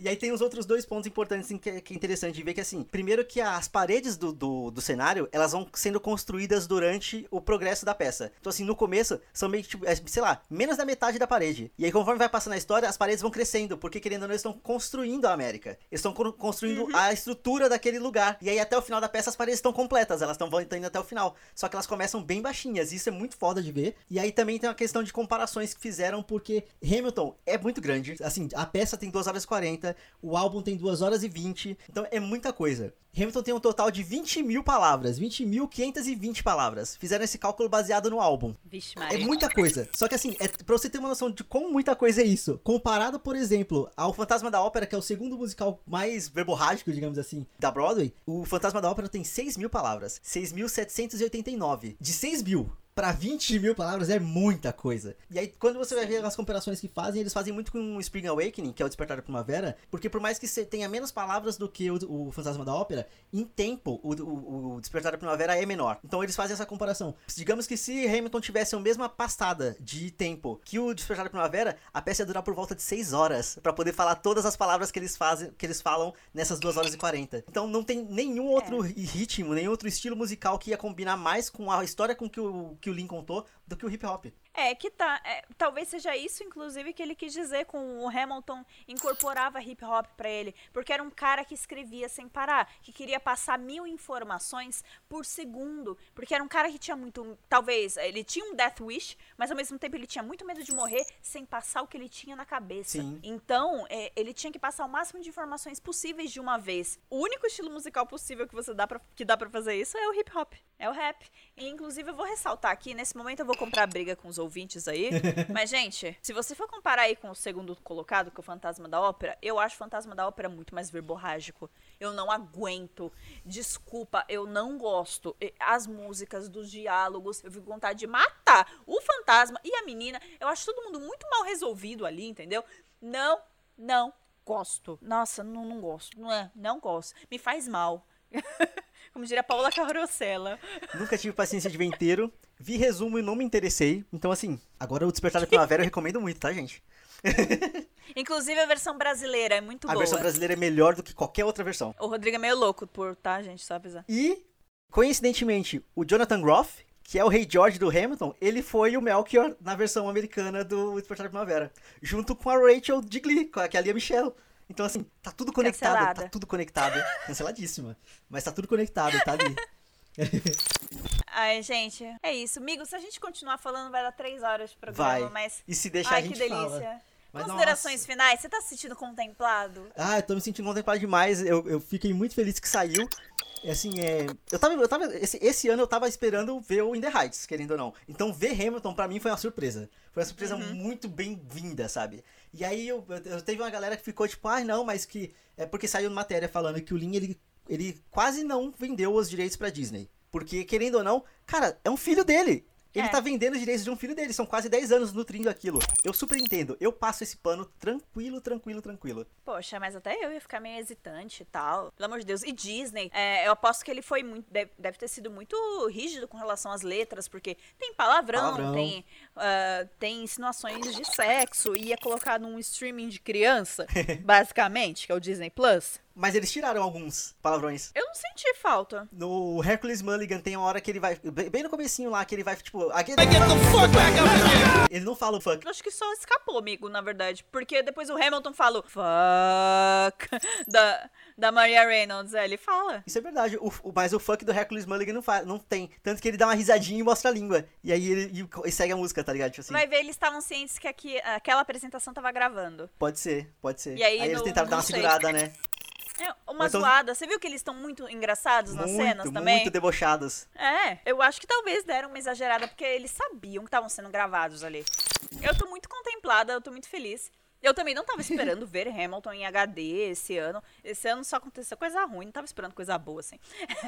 E aí tem os outros dois pontos importantes assim, que, é, que é interessante ver que assim, primeiro que as paredes do, do, do, cenário, elas vão sendo construídas durante o progresso da peça. Então assim, no começo, são meio que, tipo, é, sei lá, menos da metade da parede. E aí conforme vai passando a história, as paredes vão crescendo, porque querendo ou não, eles estão construindo a América. Eles estão construindo uhum. a estrutura daquele lugar. E aí até o final da peça as paredes estão completas, elas estão indo até o final. Só que elas começam bem baixinhas, isso é muito foda de ver. E aí também tem uma questão de comparações que fizeram, porque Hamilton é muito grande. Assim, a peça tem 2 horas e 40, o álbum tem 2 horas e 20, então é muita coisa. Hamilton tem um total de 20 mil palavras, 20.520 palavras. Fizeram esse cálculo baseado no álbum. Vixe, é muita coisa. Só que assim, é pra você ter uma noção de como muita coisa é isso. Comparado, por exemplo, ao Fantasma da Ópera, que é o segundo musical mais verborrágico, digamos assim, da Broadway, o Fantasma da Ópera tem 6 mil palavras. 6.789. De 6 mil para 20 mil palavras é muita coisa. E aí, quando você vai ver as comparações que fazem, eles fazem muito com o Spring Awakening, que é o Despertar da Primavera, porque por mais que você tenha menos palavras do que o, o Fantasma da Ópera, em tempo, o, o, o, Despertar da Primavera é menor. Então eles fazem essa comparação. Digamos que se Hamilton tivesse a mesma pastada de tempo que o Despertar da Primavera, a peça ia durar por volta de 6 horas, para poder falar todas as palavras que eles fazem, que eles falam nessas 2 horas e 40. Então não tem nenhum outro é. ritmo, nenhum outro estilo musical que ia combinar mais com a história com que o, que o Lin contou do que o hip hop. É, que tá. É, talvez seja isso, inclusive, que ele quis dizer com o Hamilton incorporava hip hop para ele. Porque era um cara que escrevia sem parar, que queria passar mil informações por segundo. Porque era um cara que tinha muito. Talvez ele tinha um death wish, mas ao mesmo tempo ele tinha muito medo de morrer sem passar o que ele tinha na cabeça. Sim. Então, é, ele tinha que passar o máximo de informações possíveis de uma vez. O único estilo musical possível que você dá pra, que dá para fazer isso é o hip hop, é o rap. E, inclusive, eu vou ressaltar aqui, nesse momento eu vou comprar briga com os ouvintes aí. Mas, gente, se você for comparar aí com o segundo colocado, que é o Fantasma da Ópera, eu acho o Fantasma da Ópera muito mais verborrágico. Eu não aguento. Desculpa, eu não gosto. As músicas, dos diálogos, eu fico com vontade de matar o fantasma e a menina. Eu acho todo mundo muito mal resolvido ali, entendeu? Não, não gosto. Nossa, não, não gosto. Não é, não gosto. Me faz mal. Como diria Paula Carrossela. Nunca tive paciência de ver inteiro. Vi resumo e não me interessei. Então, assim, agora o Despertar da Primavera eu recomendo muito, tá, gente? Inclusive a versão brasileira é muito a boa. A versão brasileira é melhor do que qualquer outra versão. O Rodrigo é meio louco por, tá, gente? Só avisar. E, coincidentemente, o Jonathan Groff, que é o Rei George do Hamilton, ele foi o Melchior na versão americana do Despertar da Primavera. Junto com a Rachel de Glee, que é a Lia Michelle. Então, assim, tá tudo conectado, Cancelada. tá tudo conectado. Canceladíssima. Mas tá tudo conectado, tá ali. Ai, gente, é isso. Amigo, se a gente continuar falando, vai dar três horas de programa, vai. mas. E se deixar Ai, a gente que delícia. Fala. Mas Considerações nossa. finais, você tá se sentindo contemplado? Ah, eu tô me sentindo contemplado demais. Eu, eu fiquei muito feliz que saiu. Assim, é. Eu tava. Eu tava esse, esse ano eu tava esperando ver o In the Heights, querendo ou não. Então ver Hamilton pra mim foi uma surpresa. Foi uma surpresa uhum. muito bem-vinda, sabe? E aí eu, eu, teve uma galera que ficou tipo, ah, não, mas que. É porque saiu matéria falando que o Lin ele, ele quase não vendeu os direitos pra Disney. Porque, querendo ou não, cara, é um filho dele. Ele é. tá vendendo os direitos de um filho dele, são quase 10 anos nutrindo aquilo. Eu super entendo, eu passo esse pano tranquilo, tranquilo, tranquilo. Poxa, mas até eu ia ficar meio hesitante e tal. Pelo amor de Deus. E Disney, é, eu aposto que ele foi muito. Deve, deve, ter sido muito rígido com relação às letras, porque tem palavrão, palavrão. Tem, uh, tem insinuações de sexo, ia colocar num streaming de criança, basicamente, que é o Disney Plus. Mas eles tiraram alguns palavrões. Eu não senti falta. No Hercules Mulligan tem uma hora que ele vai. Bem no comecinho lá, que ele vai, tipo. Ele não fala o fuck. Eu acho que só escapou, amigo, na verdade. Porque depois o Hamilton fala fuck da, da Maria Reynolds. É, ele fala. Isso é verdade. O, o, mas o fuck do Hercules Mulligan não, faz, não tem. Tanto que ele dá uma risadinha e mostra a língua. E aí ele e, e segue a música, tá ligado? Tipo assim. Vai ver, eles estavam cientes que aqui, aquela apresentação tava gravando. Pode ser, pode ser. E aí, aí no, eles tentaram dar uma sei. segurada, né? É, uma então, zoada. Você viu que eles estão muito engraçados nas muito, cenas também? Muito debochados. É, eu acho que talvez deram uma exagerada, porque eles sabiam que estavam sendo gravados ali. Eu tô muito contemplada, eu tô muito feliz. Eu também não tava esperando ver Hamilton em HD esse ano. Esse ano só aconteceu coisa ruim, não tava esperando coisa boa, assim.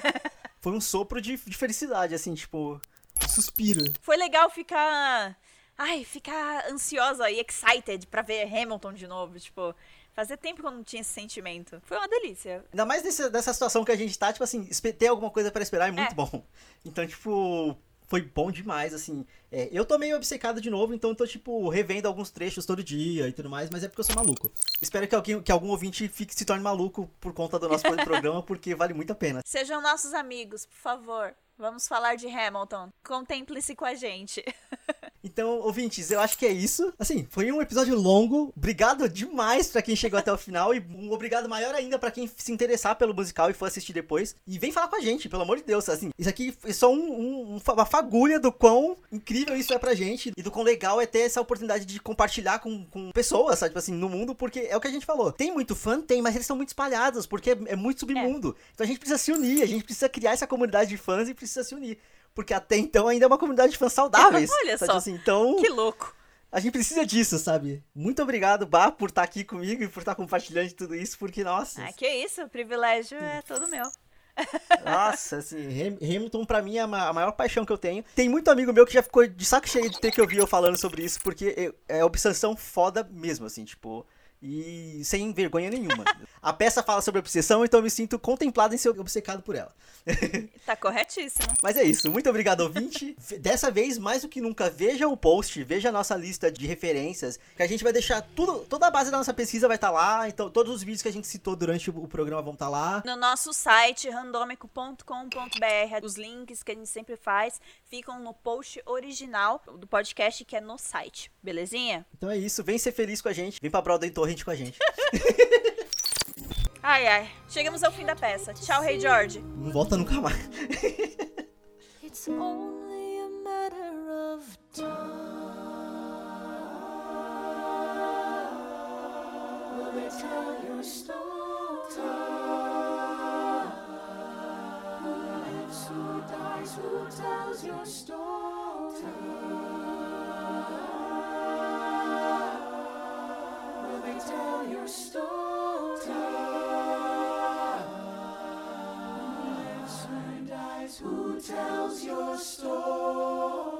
Foi um sopro de, de felicidade, assim, tipo, suspiro. Foi legal ficar. Ai, ficar ansiosa e excited pra ver Hamilton de novo. Tipo, Fazia tempo que eu não tinha esse sentimento. Foi uma delícia. Ainda mais desse, dessa situação que a gente tá, tipo assim, ter alguma coisa para esperar é muito é. bom. Então, tipo, foi bom demais, assim. É, eu tô meio obcecado de novo, então tô, tipo, revendo alguns trechos todo dia e tudo mais, mas é porque eu sou maluco. Espero que, alguém, que algum ouvinte fique, se torne maluco por conta do nosso programa, porque vale muito a pena. Sejam nossos amigos, por favor. Vamos falar de Hamilton. Contemple-se com a gente. Então, ouvintes, eu acho que é isso. Assim, foi um episódio longo. Obrigado demais para quem chegou até o final e um obrigado maior ainda para quem se interessar pelo musical e for assistir depois. E vem falar com a gente, pelo amor de Deus. Assim, isso aqui é só um, um, uma fagulha do quão incrível isso é pra gente e do quão legal é ter essa oportunidade de compartilhar com, com pessoas, sabe? Tipo assim, no mundo, porque é o que a gente falou. Tem muito fã? Tem, mas eles são muito espalhados, porque é, é muito submundo. É. Então a gente precisa se unir, a gente precisa criar essa comunidade de fãs e precisa se unir porque até então ainda é uma comunidade de fãs saudáveis. Olha só, assim, então, que louco. A gente precisa disso, sabe? Muito obrigado, Bah, por estar aqui comigo e por estar compartilhando tudo isso, porque, nossa... Ah, que isso, o privilégio é todo meu. Nossa, assim, Hamilton pra mim é a maior paixão que eu tenho. Tem muito amigo meu que já ficou de saco cheio de ter que ouvir eu falando sobre isso, porque é obsessão foda mesmo, assim, tipo e sem vergonha nenhuma. A peça fala sobre obsessão, então eu me sinto contemplado em ser obcecado por ela. tá corretíssimo. Mas é isso. Muito obrigado, ouvinte. Dessa vez, mais do que nunca, veja o post, veja a nossa lista de referências, que a gente vai deixar tudo, toda a base da nossa pesquisa vai estar tá lá, então todos os vídeos que a gente citou durante o programa vão estar tá lá. No nosso site, randomico.com.br, os links que a gente sempre faz ficam no post original do podcast, que é no site. Belezinha? Então é isso. Vem ser feliz com a gente. Vem pra Broadway Torre com a gente. ai, ai. Chegamos ao fim da peça. Tchau, Rei George. Não volta nunca mais. It's only a matter of time. Will they tell your story? Who lives, who dies, who tells your story? Tell me, tell your story. Tell. Who tells your story?